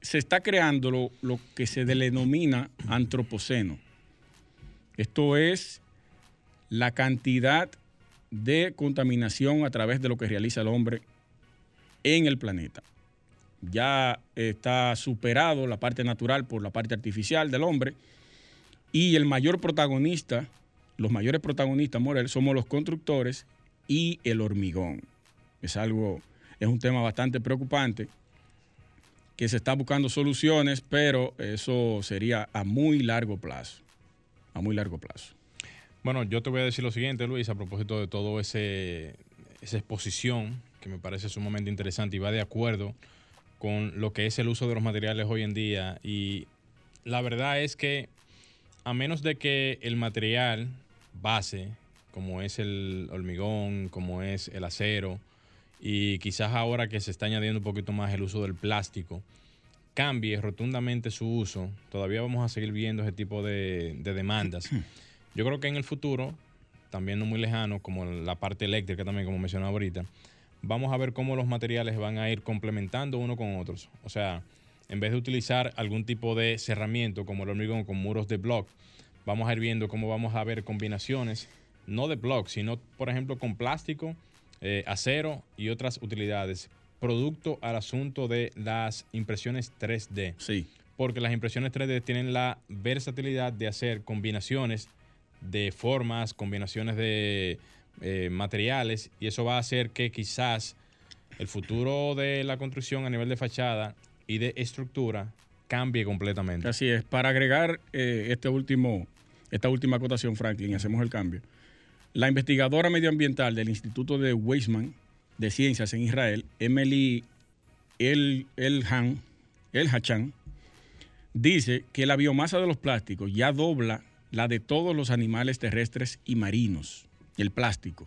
se está creando lo, que se denomina antropoceno. Esto es la cantidad de contaminación a través de lo que realiza el hombre en el planeta. Ya está superado la parte natural por la parte artificial del hombre y el mayor protagonista los mayores protagonistas, Morel, somos los constructores y el hormigón. Es algo, es un tema bastante preocupante que se está buscando soluciones, pero eso sería a muy largo plazo. A muy largo plazo. Bueno, yo te voy a decir lo siguiente, Luis, a propósito de todo ese esa exposición que me parece sumamente interesante y va de acuerdo con lo que es el uso de los materiales hoy en día. Y la verdad es que a menos de que el material base, como es el hormigón, como es el acero, y quizás ahora que se está añadiendo un poquito más el uso del plástico, cambie rotundamente su uso, todavía vamos a seguir viendo ese tipo de, de demandas. Yo creo que en el futuro, también no muy lejano, como la parte eléctrica también, como mencionaba ahorita, vamos a ver cómo los materiales van a ir complementando uno con otros. O sea, en vez de utilizar algún tipo de cerramiento como el hormigón con muros de block, vamos a ir viendo cómo vamos a ver combinaciones, no de block, sino por ejemplo con plástico, eh, acero y otras utilidades, producto al asunto de las impresiones 3D. Sí. Porque las impresiones 3D tienen la versatilidad de hacer combinaciones de formas, combinaciones de eh, materiales, y eso va a hacer que quizás el futuro de la construcción a nivel de fachada y de estructura cambie completamente. Así es. Para agregar eh, este último, esta última acotación, Franklin, hacemos el cambio. La investigadora medioambiental del Instituto de Weizmann de Ciencias en Israel, Emily El, Elhan, El Hachan, dice que la biomasa de los plásticos ya dobla la de todos los animales terrestres y marinos, el plástico.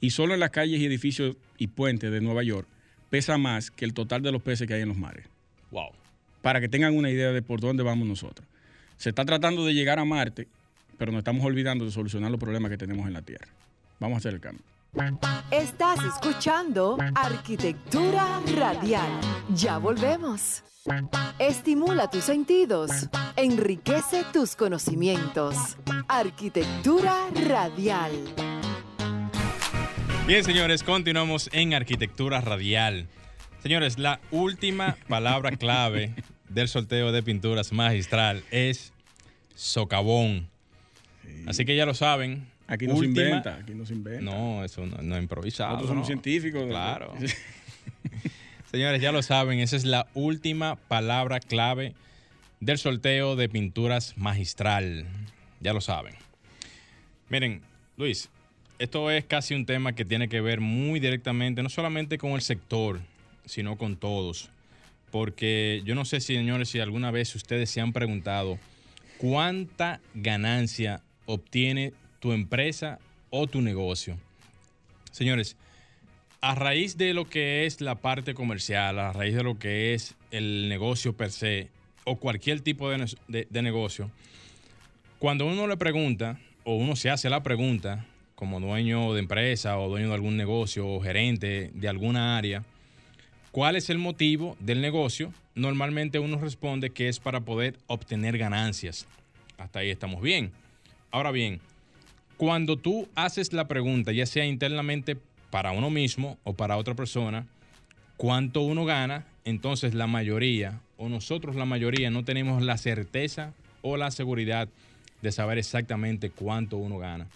Y solo en las calles y edificios y puentes de Nueva York pesa más que el total de los peces que hay en los mares. Wow. Para que tengan una idea de por dónde vamos nosotros. Se está tratando de llegar a Marte, pero nos estamos olvidando de solucionar los problemas que tenemos en la Tierra. Vamos a hacer el cambio. Estás escuchando Arquitectura Radial. Ya volvemos. Estimula tus sentidos, enriquece tus conocimientos. Arquitectura Radial. Bien, señores, continuamos en Arquitectura Radial. Señores, la última palabra clave del sorteo de pinturas magistral es socavón. Así que ya lo saben. Aquí no última- se inventa, aquí no se inventa. No, eso no, no es improvisado. Nosotros somos no. científicos. Claro. Señores, ya lo saben, esa es la última palabra clave del sorteo de pinturas magistral. Ya lo saben. Miren, Luis, esto es casi un tema que tiene que ver muy directamente, no solamente con el sector, sino con todos. Porque yo no sé, señores, si alguna vez ustedes se han preguntado cuánta ganancia obtiene tu empresa o tu negocio. Señores, a raíz de lo que es la parte comercial, a raíz de lo que es el negocio per se, o cualquier tipo de, de negocio, cuando uno le pregunta, o uno se hace la pregunta, como dueño de empresa o dueño de algún negocio o gerente de alguna área, ¿cuál es el motivo del negocio? Normalmente uno responde que es para poder obtener ganancias. Hasta ahí estamos bien. Ahora bien, cuando tú haces la pregunta, ya sea internamente para uno mismo o para otra persona, cuánto uno gana, entonces la mayoría o nosotros la mayoría no tenemos la certeza o la seguridad de saber exactamente cuánto uno gana.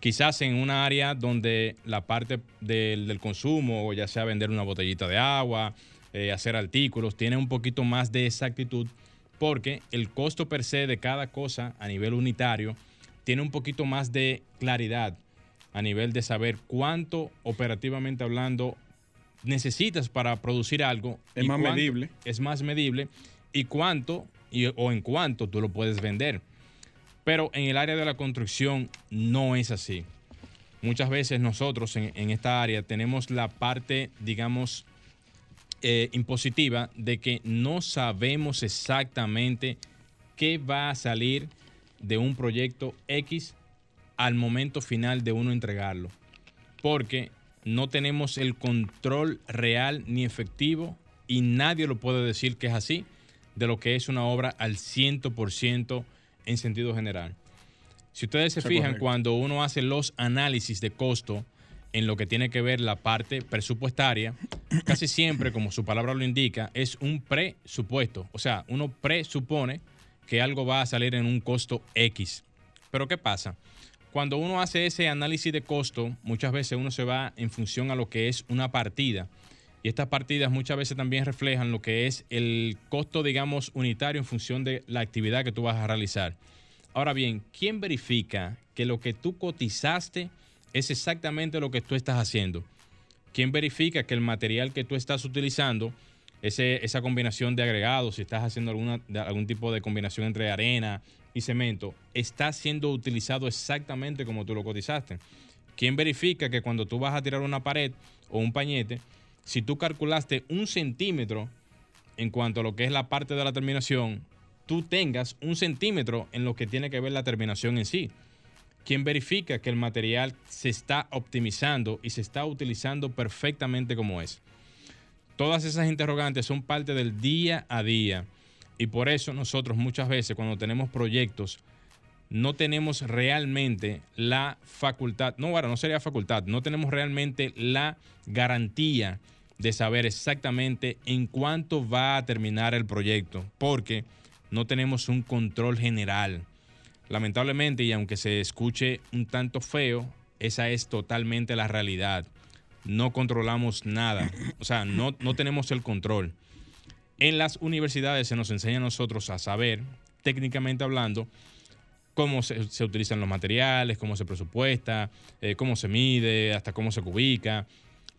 Quizás en una área donde la parte del, del consumo, ya sea vender una botellita de agua, eh, hacer artículos, tiene un poquito más de exactitud porque el costo per se de cada cosa a nivel unitario tiene un poquito más de claridad a nivel de saber cuánto operativamente hablando necesitas para producir algo. Es más cuánto- medible. Es más medible y cuánto y- o en cuánto tú lo puedes vender. Pero en el área de la construcción no es así. Muchas veces nosotros en, en esta área tenemos la parte, digamos, eh, impositiva de que no sabemos exactamente qué va a salir de un proyecto X al momento final de uno entregarlo. Porque no tenemos el control real ni efectivo y nadie lo puede decir que es así de lo que es una obra al 100% en sentido general. Si ustedes se Eso fijan, correcto. cuando uno hace los análisis de costo en lo que tiene que ver la parte presupuestaria, casi siempre, como su palabra lo indica, es un presupuesto. O sea, uno presupone que algo va a salir en un costo X. Pero ¿qué pasa? cuando uno hace ese análisis de costo, muchas veces uno se va en función a lo que es una partida. Y estas partidas muchas veces también reflejan lo que es el costo, digamos, unitario en función de la actividad que tú vas a realizar. Ahora bien, ¿quién verifica que lo que tú cotizaste es exactamente lo que tú estás haciendo? ¿Quién verifica que el material que tú estás utilizando, esa combinación de agregados, si estás haciendo algún tipo de combinación entre arena y cemento, está siendo utilizado exactamente como tú lo cotizaste? ¿Quién verifica que cuando tú vas a tirar una pared o un pañete, si tú calculaste un centímetro en cuanto a lo que es la parte de la terminación, tú tengas un centímetro en lo que tiene que ver la terminación en sí? quien verifica que el material se está optimizando y se está utilizando perfectamente como es. Todas esas interrogantes son parte del día a día y por eso nosotros muchas veces cuando tenemos proyectos no tenemos realmente la facultad, no, bueno, no sería facultad, no tenemos realmente la garantía de saber exactamente en cuánto va a terminar el proyecto, porque no tenemos un control general Lamentablemente, y aunque se escuche un tanto feo, esa es totalmente la realidad. No controlamos nada, o sea, no, no tenemos el control. En las universidades se nos enseña a nosotros a saber, técnicamente hablando, cómo se, utilizan los materiales, cómo se presupuesta, eh, cómo se mide, hasta cómo se cubica.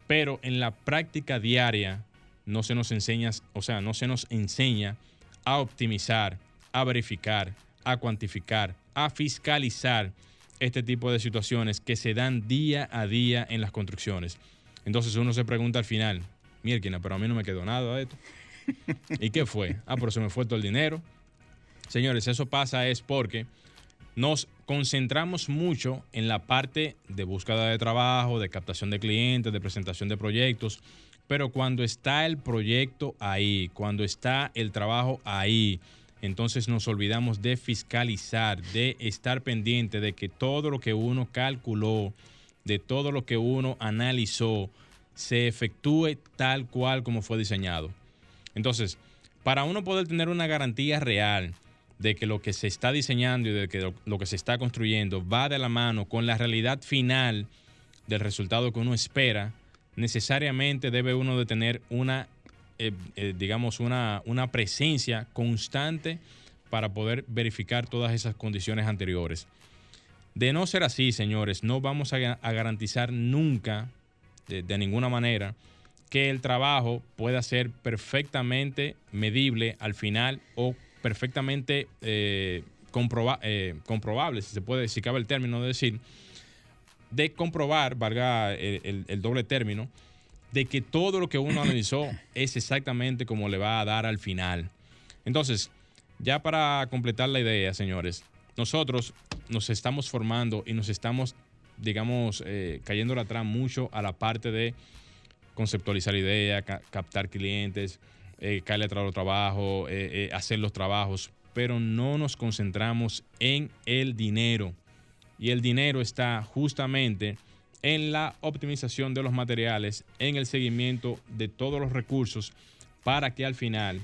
Pero en la práctica diaria no se nos enseña, o sea, no se nos enseña a optimizar, a verificar, a cuantificar, a fiscalizar este tipo de situaciones que se dan día a día en las construcciones. Entonces uno se pregunta al final, mierda, pero a mí no me quedó nada de esto. ¿Y qué fue? Ah, pero se me fue todo el dinero. Señores, eso pasa es porque nos concentramos mucho en la parte de búsqueda de trabajo, de captación de clientes, de presentación de proyectos, pero cuando está el proyecto ahí, cuando está el trabajo ahí, entonces nos olvidamos de fiscalizar, de estar pendiente de que todo lo que uno calculó, de todo lo que uno analizó, se efectúe tal cual como fue diseñado. Entonces, para uno poder tener una garantía real de que lo que se está diseñando y de que lo, que se está construyendo va de la mano con la realidad final del resultado que uno espera, necesariamente debe uno de tener una eh, eh, digamos, una, una presencia constante para poder verificar todas esas condiciones anteriores. De no ser así, señores, no vamos a, garantizar nunca, de, ninguna manera, que el trabajo pueda ser perfectamente medible al final o perfectamente eh, comprobable, si se puede, si cabe el término de decir, de comprobar, valga el doble término, de que todo lo que uno analizó es exactamente como le va a dar al final. Entonces, ya para completar la idea, señores, nosotros nos estamos formando y nos estamos, digamos, eh, cayendo atrás mucho a la parte de conceptualizar ideas, captar clientes, eh, caerle atrás los trabajos, eh, hacer los trabajos, pero no nos concentramos en el dinero. Y el dinero está justamente en la optimización de los materiales, en el seguimiento de todos los recursos, para que al final,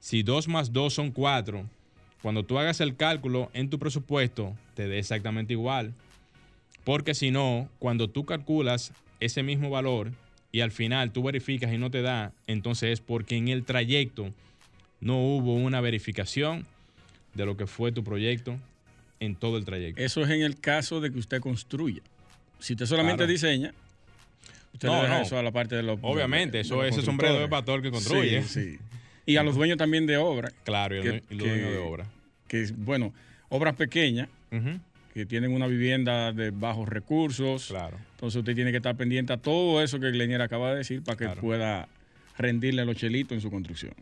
si 2 más 2 son 4, cuando tú hagas el cálculo en tu presupuesto, te dé exactamente igual. Porque si no, cuando tú calculas ese mismo valor y al final tú verificas y no te da, entonces es porque en el trayecto no hubo una verificación de lo que fue tu proyecto en todo el trayecto. Eso es en el caso de que usted construya. Si usted solamente diseña, usted no, deja eso a la parte de los. Obviamente, eso es ese sombrero de pastor que construye. Sí, Y a los dueños también de obra. Claro, y, los dueños de obra. Que, bueno, obras pequeñas, que tienen una vivienda de bajos recursos. Claro. Entonces usted tiene que estar pendiente a todo eso que Glenier acaba de decir para que pueda rendirle a los chelitos en su construcción.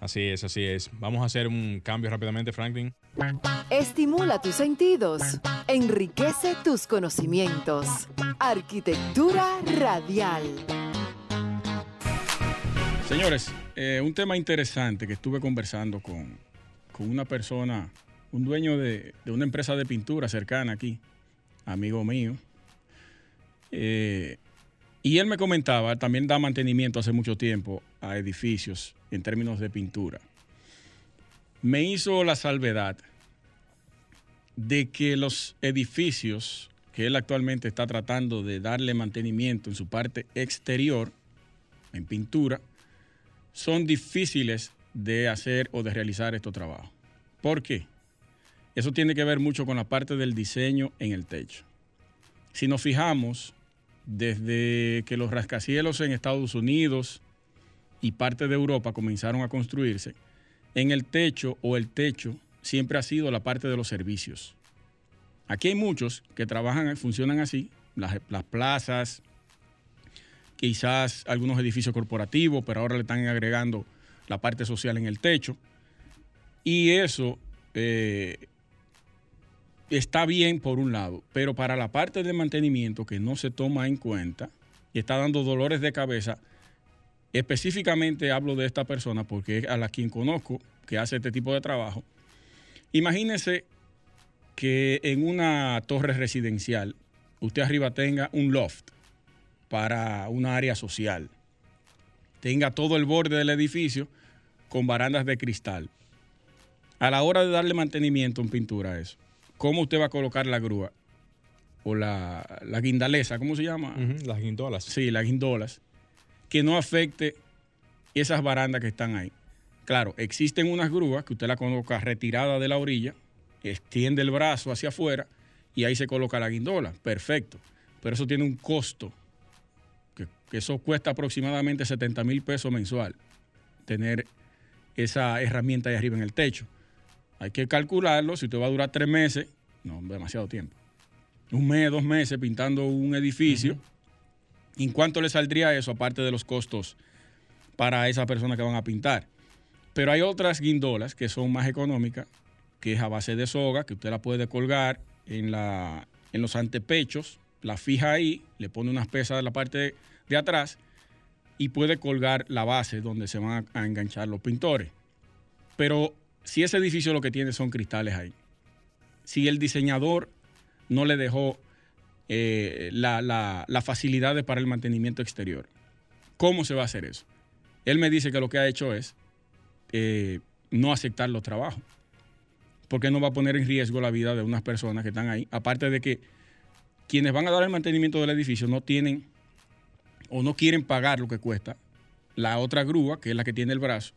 Así es, así es. Vamos a hacer un cambio rápidamente, Franklin. Estimula tus sentidos, enriquece tus conocimientos. Arquitectura radial. Señores, eh, un tema interesante que estuve conversando con, una persona, un dueño de, una empresa de pintura cercana aquí, amigo mío. Eh, y él me comentaba, también da mantenimiento hace mucho tiempo a edificios en términos de pintura. Me hizo la salvedad de que los edificios que él actualmente está tratando de darle mantenimiento en su parte exterior, en pintura, son difíciles de hacer o de realizar estos trabajos. ¿Por qué? Eso tiene que ver mucho con la parte del diseño en el techo. Si nos fijamos, desde que los rascacielos en Estados Unidos y parte de Europa comenzaron a construirse, en el techo o el techo siempre ha sido la parte de los servicios. Aquí hay muchos que trabajan, funcionan así, las, las plazas, quizás algunos edificios corporativos, pero ahora le están agregando la parte social en el techo. Y eso eh, está bien por un lado, pero para la parte de mantenimiento que no se toma en cuenta y está dando dolores de cabeza, específicamente hablo de esta persona porque es a la quien conozco que hace este tipo de trabajo. Imagínese que en una torre residencial usted arriba tenga un loft para una área social, tenga todo el borde del edificio con barandas de cristal. A la hora de darle mantenimiento en pintura a eso, ¿cómo usted va a colocar la grúa? O la, guindaleza, ¿cómo se llama? las guindolas. Sí, las guindolas. Que no afecte esas barandas que están ahí. Claro, existen unas grúas que usted la coloca retirada de la orilla, extiende el brazo hacia afuera y ahí se coloca la guindola. Perfecto. Pero eso tiene un costo, que, eso cuesta aproximadamente 70 mil pesos mensual, tener esa herramienta ahí arriba en el techo. Hay que calcularlo, si usted va a durar tres meses, no, demasiado tiempo. Un mes, dos meses pintando un edificio. ¿En cuánto le saldría eso, aparte de los costos para esa persona que van a pintar? Pero hay otras guindolas que son más económicas, que es a base de soga, que usted la puede colgar en, la, en los antepechos, la fija ahí, le pone unas pesas en la parte de, atrás y puede colgar la base donde se van a enganchar los pintores. Pero si ese edificio lo que tiene son cristales ahí, si el diseñador no le dejó eh, la, la, facilidad para el mantenimiento exterior, ¿cómo se va a hacer eso? Él me dice que lo que ha hecho es eh, no aceptar los trabajos, porque no va a poner en riesgo la vida de unas personas que están ahí, aparte de que quienes van a dar el mantenimiento del edificio no tienen o no quieren pagar lo que cuesta la otra grúa, que es la que tiene el brazo,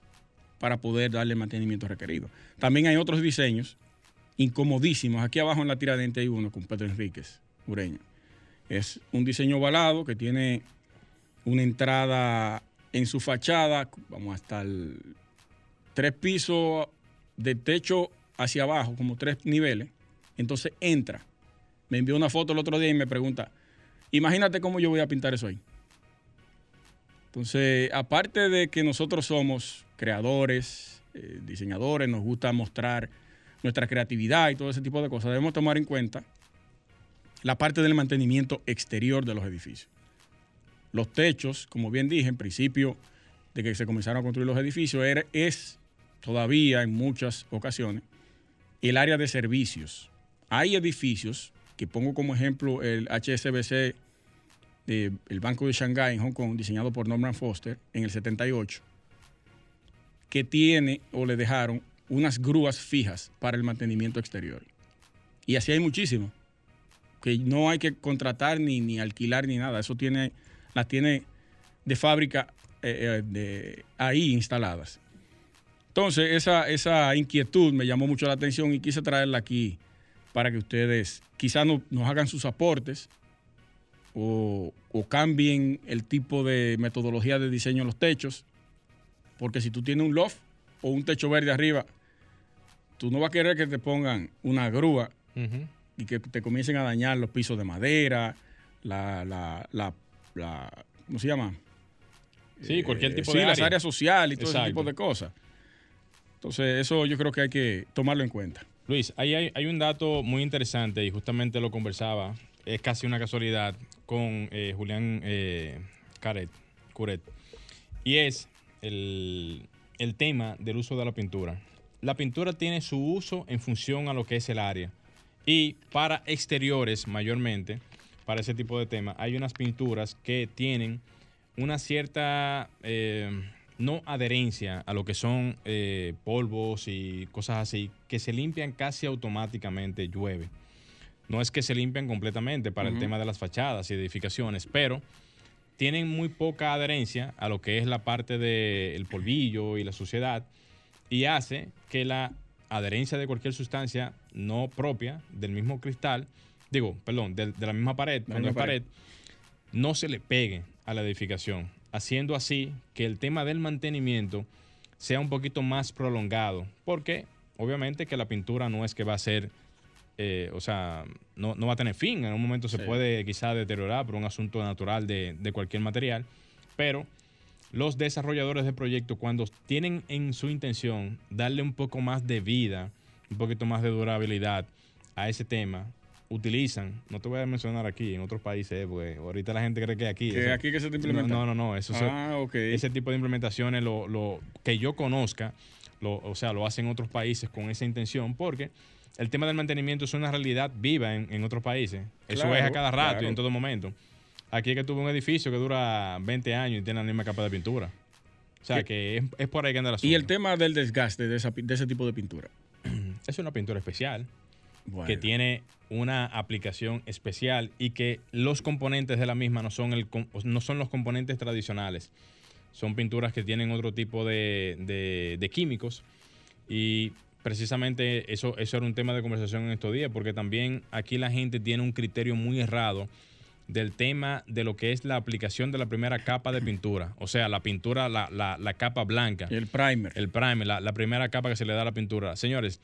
para poder darle el mantenimiento requerido. También hay otros diseños incomodísimos. Aquí abajo en la tiradente hay uno con Pedro Enríquez, Ureña. Es un diseño ovalado que tiene una entrada en su fachada, vamos hasta el tres pisos de techo hacia abajo, como tres niveles. Entonces entra. Me envió una foto el otro día y me pregunta, imagínate cómo yo voy a pintar eso ahí. Entonces, aparte de que nosotros somos creadores, eh, diseñadores, nos gusta mostrar nuestra creatividad y todo ese tipo de cosas, debemos tomar en cuenta la parte del mantenimiento exterior de los edificios. Los techos, como bien dije, en principio de que se comenzaron a construir los edificios, es todavía en muchas ocasiones el área de servicios. Hay edificios, que pongo como ejemplo el HSBC el Banco de Shanghái en Hong Kong, diseñado por Norman Foster en el 78, que tiene o le dejaron unas grúas fijas para el mantenimiento exterior. Y así hay muchísimo, que no hay que contratar ni, ni alquilar ni nada, eso tiene, las tiene de fábrica eh, eh, de, ahí instaladas. Entonces, esa, esa inquietud me llamó mucho la atención y quise traerla aquí para que ustedes quizás nos hagan sus aportes o, cambien el tipo de metodología de diseño en los techos. Porque si tú tienes un loft o un techo verde arriba, tú no vas a querer que te pongan una grúa y que te comiencen a dañar los pisos de madera, la, la, la, ¿cómo se llama? Sí, cualquier eh, tipo de sí, las áreas sociales y todo ese tipo de cosas. Entonces, eso yo creo que hay que tomarlo en cuenta. Luis, ahí hay, hay un dato muy interesante y justamente lo conversaba es casi una casualidad con eh, Julián eh, Caret, Curet. Y es el, tema del uso de la pintura. La pintura tiene su uso en función a lo que es el área. Y para exteriores, mayormente, para ese tipo de temas, hay unas pinturas que tienen una cierta eh, no adherencia a lo que son polvos y cosas así, que se limpian casi automáticamente, llueve. No es que se limpian completamente para el tema de las fachadas y edificaciones, pero tienen muy poca adherencia a lo que es la parte del polvillo y la suciedad y hace que la adherencia de cualquier sustancia no propia del mismo cristal, digo, perdón, de, la misma pared, cuando es pared, no se le pegue a la edificación, haciendo así que el tema del mantenimiento sea un poquito más prolongado, porque obviamente que la pintura no es que va a ser, eh, o sea, no, va a tener fin, en un momento se puede quizá deteriorar por un asunto natural de, de cualquier material, pero los desarrolladores de proyectos cuando tienen en su intención darle un poco más de vida, un poquito más de durabilidad a ese tema, utilizan, no te voy a mencionar aquí, en otros países, pues ahorita la gente cree que aquí. ¿Que aquí que se te implementa? No, no, no, eso ah, ese tipo de implementaciones, lo, lo que yo conozca, lo, o sea, lo hacen otros países con esa intención, porque el tema del mantenimiento es una realidad viva en, otros países. eso es a cada rato y en todo momento. Aquí es que tuve un edificio que dura 20 años y tiene la misma capa de pintura. O sea, que es, por ahí que anda la Y el tema del desgaste de, ese tipo de pintura. Es una pintura especial que tiene una aplicación especial y que los componentes de la misma no son, el, no son los componentes tradicionales. Son pinturas que tienen otro tipo de, de químicos y precisamente eso, eso era un tema de conversación en estos días porque también aquí la gente tiene un criterio muy errado del tema de lo que es la aplicación de la primera capa de pintura. O sea, la pintura, la, la, capa blanca. El primer. El primer, la, la, primera capa que se le da a la pintura. Señores,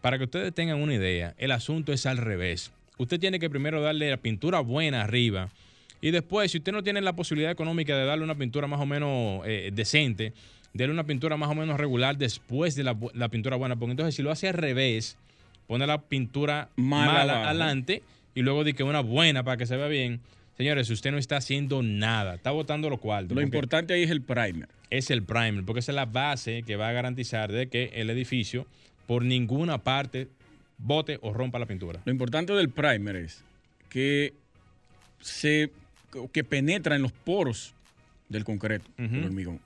para que ustedes tengan una idea, el asunto es al revés. Usted tiene que primero darle la pintura buena arriba. Y después, si usted no tiene la posibilidad económica de darle una pintura más o menos eh, decente, darle una pintura más o menos regular después de la, la, pintura buena. Porque entonces, si lo hace al revés, pone la pintura mala adelante y luego di que una buena para que se vea bien. Señores, usted no está haciendo nada, está botando lo cual. Lo importante ahí es el primer. Es el primer, porque esa es la base que va a garantizar de que el edificio por ninguna parte bote o rompa la pintura. Lo importante del primer es que se que penetra en los poros del concreto, del hormigón.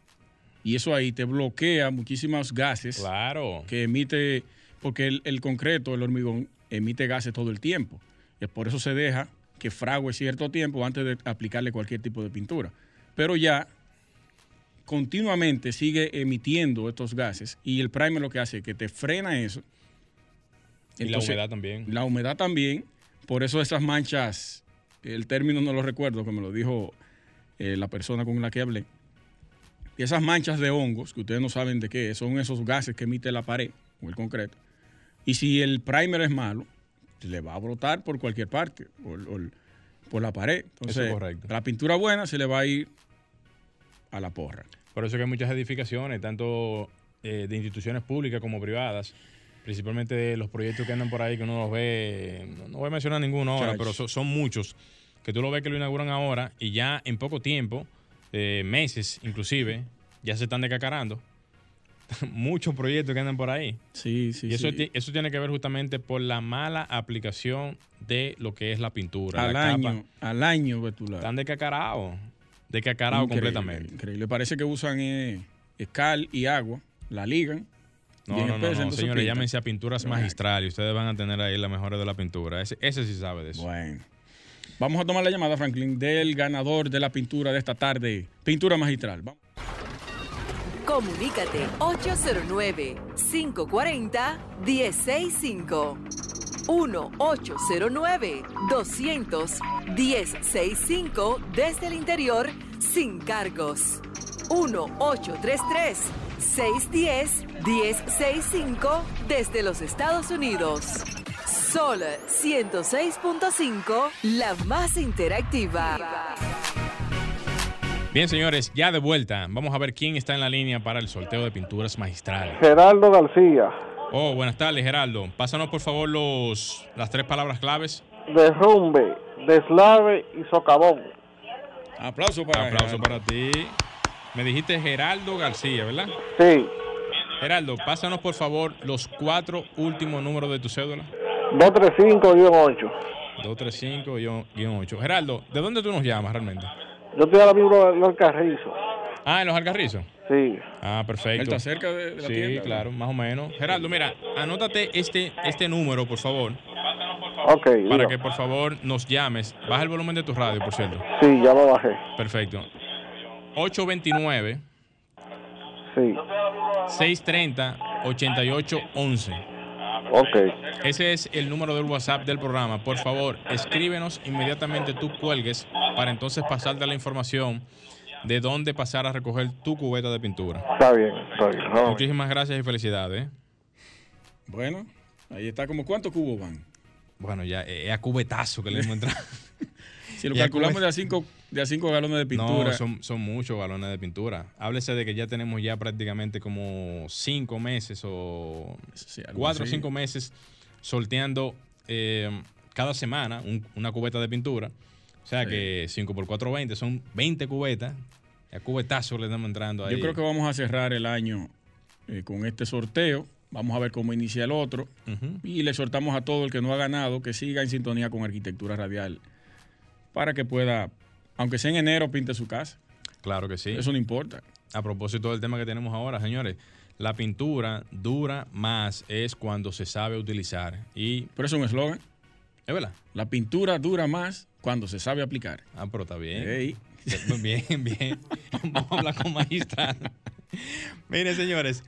Y eso ahí te bloquea muchísimos gases. Claro. Que emite, porque el, el concreto, el hormigón, emite gases todo el tiempo por eso se deja que frague cierto tiempo antes de aplicarle cualquier tipo de pintura. Pero ya continuamente sigue emitiendo estos gases y el primer lo que hace es que te frena eso. y la humedad también. La humedad también. Por eso esas manchas, el término no lo recuerdo, que me lo dijo eh, la persona con la que hablé. Y esas manchas de hongos, que ustedes no saben de qué, son esos gases que emite la pared o el concreto. Y si el primer es malo, le va a brotar por cualquier parte, por, por la pared. Entonces, correcto. la pintura buena se le va a ir a la porra. Por eso que hay muchas edificaciones, tanto eh, de instituciones públicas como privadas, principalmente de los proyectos que andan por ahí que uno los ve, no, voy a mencionar ninguno ahora, pero son, muchos, que tú lo ves que lo inauguran ahora y ya en poco tiempo, eh, meses inclusive, ya se están decacarando. muchos proyectos que andan por ahí. Sí, sí, y eso, sí. eso tiene que ver justamente por la mala aplicación de lo que es la pintura. Al año, al año, Betula. Están decacarados, decacarados completamente. Increíble. Parece que usan eh, cal y agua, la ligan. No, no, no, señores, llámense a pinturas magistrales. Ustedes van a tener ahí la mejor de la pintura. Ese, ese sí sabe de eso. Bueno. Vamos a tomar la llamada, Franklin, del ganador de la pintura de esta tarde. Pintura magistral. Vamos. Comunícate 809-540-1065. 1-809-200-1065 desde el interior sin cargos. 1-833-610-1065 desde los Estados Unidos. Sol 106.5, la más interactiva. Bien, señores, ya de vuelta. Vamos a ver quién está en la línea para el sorteo de pinturas magistrales. Geraldo García. Oh, buenas tardes, Geraldo. Pásanos, por favor, los, las tres palabras claves. Derrumbe, deslave y socavón. Aplauso para Aplauso para ti. Me dijiste Geraldo García, ¿verdad? Sí. Geraldo, pásanos, por favor, los cuatro últimos números de tu cédula. 235-8. 235-8. Geraldo, ¿de dónde tú nos llamas realmente? Yo estoy ahora mismo en los Alcarrizos. Ah, en los Alcarrizos. Sí. Ah, perfecto. ¿Está cerca de, la sí, tienda? Sí, claro, más o menos. Gerardo, mira, anótate este, este número, por favor. Ok, para que por favor nos llames. Baja el volumen de tu radio, por cierto. Sí, ya lo bajé. Perfecto. 829 Sí, 630 8811. Ok. Ese es el número del WhatsApp del programa. Por favor, escríbenos inmediatamente tú cuelgues para entonces pasarte la información de dónde pasar a recoger tu cubeta de pintura. Está bien, está bien. No, Muchísimas gracias y felicidades. ¿eh? Bueno, ahí está. como ¿Cuántos cubos van? Bueno, ya eh, es a cubetazo que le hemos entrado. Si lo Ya calculamos de a cinco, de a cinco galones de pintura. No, son, son muchos galones de pintura. Háblese de que ya tenemos ya prácticamente como cinco meses o Sí, cuatro o cinco meses sorteando eh, cada semana un- una cubeta de pintura. O sea Sí. que 5 por 4, 20, son 20 cubetas. A cubetazo le estamos entrando ahí. Yo creo que vamos a cerrar el año eh, con este sorteo. Vamos a ver cómo inicia el otro. Y le exhortamos a todo el que no ha ganado que siga en sintonía con Arquitectura Radial para que pueda, aunque sea en enero, pinte su casa. Claro que sí. Eso no importa. A propósito del tema que tenemos ahora, señores, la pintura dura más es cuando se sabe utilizar. Y, Por eso es un eslogan. ¿es verdad? La pintura dura más cuando se sabe aplicar. Ah, pero está bien. Bien, bien. Vamos a hablar con magistrado. Miren, señores,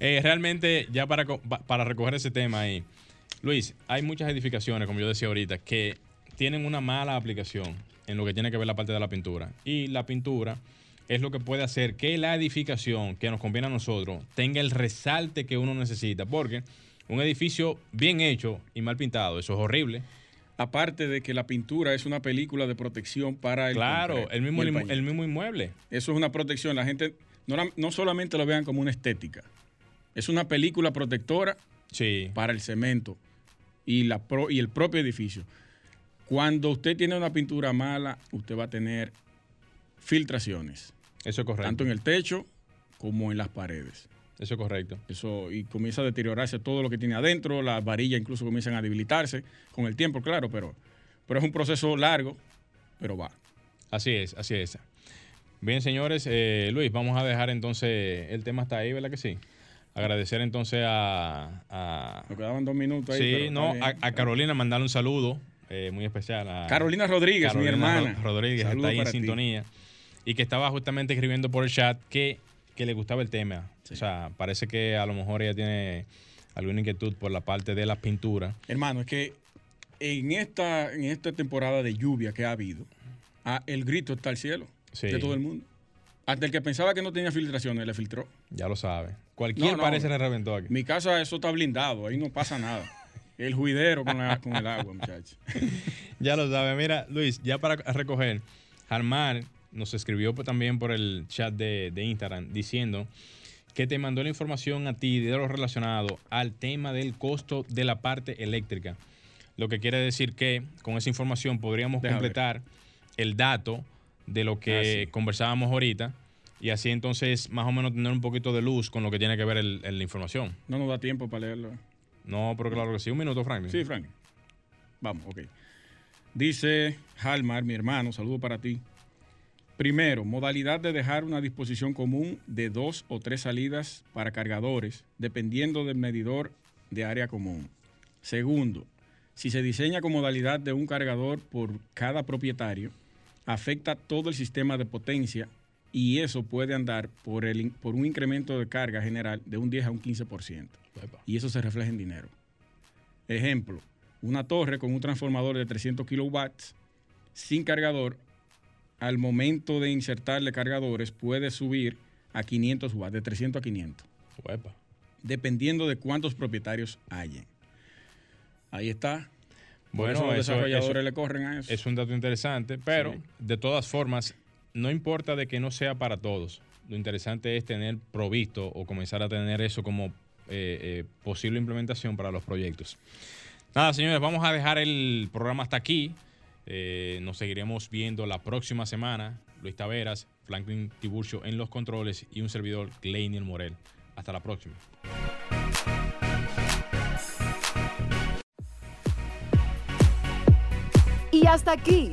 eh, realmente ya para, para recoger ese tema ahí, Luis, hay muchas edificaciones, como yo decía ahorita, que tienen una mala aplicación en lo que tiene que ver la parte de la pintura. Y la pintura es lo que puede hacer que la edificación que nos conviene a nosotros tenga el resalte que uno necesita. Porque un edificio bien hecho y mal pintado, eso es horrible. Aparte de que la pintura es una película de protección para el Claro, el mismo, el mismo inmueble. Eso es una protección. La gente no, no solamente lo vean como una estética. Es una película protectora Sí. para el cemento y, la pro- y el propio edificio. Cuando usted tiene una pintura mala, usted va a tener filtraciones, Eso es correcto. tanto en el techo como en las paredes. Eso es correcto. Eso, y comienza a deteriorarse todo lo que tiene adentro, las varillas incluso comienzan a debilitarse con el tiempo, claro, pero, pero es un proceso largo, pero va. Así es, así es. Bien, señores, eh, Luis, vamos a dejar entonces el tema hasta ahí, ¿verdad que sí? Agradecer entonces a, a- Nos quedaban dos minutos ahí. sí, pero no, a Carolina mandarle un saludo eh, muy especial. A Carolina Rodríguez, mi hermana. Ro- Rodríguez, Saludos está ahí en ti. sintonía y que estaba justamente escribiendo por el chat que, que le gustaba el tema. Sí. O sea, parece que a lo mejor ella tiene alguna inquietud por la parte de la pintura. Hermano, es que en esta, en esta temporada de lluvia que ha habido, el grito está al cielo Sí. de todo el mundo. Hasta el que pensaba que no tenía filtraciones, le filtró. Ya lo sabe. Cualquier No, no. parece le reventó aquí. Mi casa, eso está blindado, ahí no pasa nada. El juidero con, la- con el agua, muchachos. Ya lo sabe. Mira, Luis, ya para recoger, Harmar nos escribió pues, también por el chat de, de Instagram diciendo que te mandó la información a ti de lo relacionado al tema del costo de la parte eléctrica. Lo que quiere decir que con esa información podríamos Deja completar el dato de lo que Ah, sí. conversábamos ahorita y así entonces más o menos tener un poquito de luz con lo que tiene que ver el- el- la información. No nos da tiempo para leerlo. No, pero claro que sí. Un minuto, Franklin. Sí, Frank. Vamos, ok. Dice Halmar, mi hermano, saludo para ti. Primero, modalidad de dejar una disposición común de dos o tres salidas para cargadores, dependiendo del medidor de área común. Segundo, si se diseña con modalidad de un cargador por cada propietario, afecta todo el sistema de potencia y eso puede andar por, el, por un incremento de carga general de un 10 a un 15% Epa. y eso se refleja en dinero. Ejemplo, una torre con un transformador de 300 kilowatts sin cargador, al momento de insertarle cargadores puede subir a 500 watts, de 300 a 500, Uepa. dependiendo de cuántos propietarios hayan. Ahí está. Bueno, eso los desarrolladores eso- le corren a eso. Es un dato interesante, pero Sí. de todas formas, no importa de que no sea para todos. Lo interesante es tener provisto o comenzar a tener eso como eh, eh, posible implementación para los proyectos. Nada, señores, vamos a dejar el programa hasta aquí. Eh, nos seguiremos viendo la próxima semana. Luis Taveras, Franklin Tiburcio en los controles y un servidor, Gleinier Morel. Hasta la próxima. Y hasta aquí,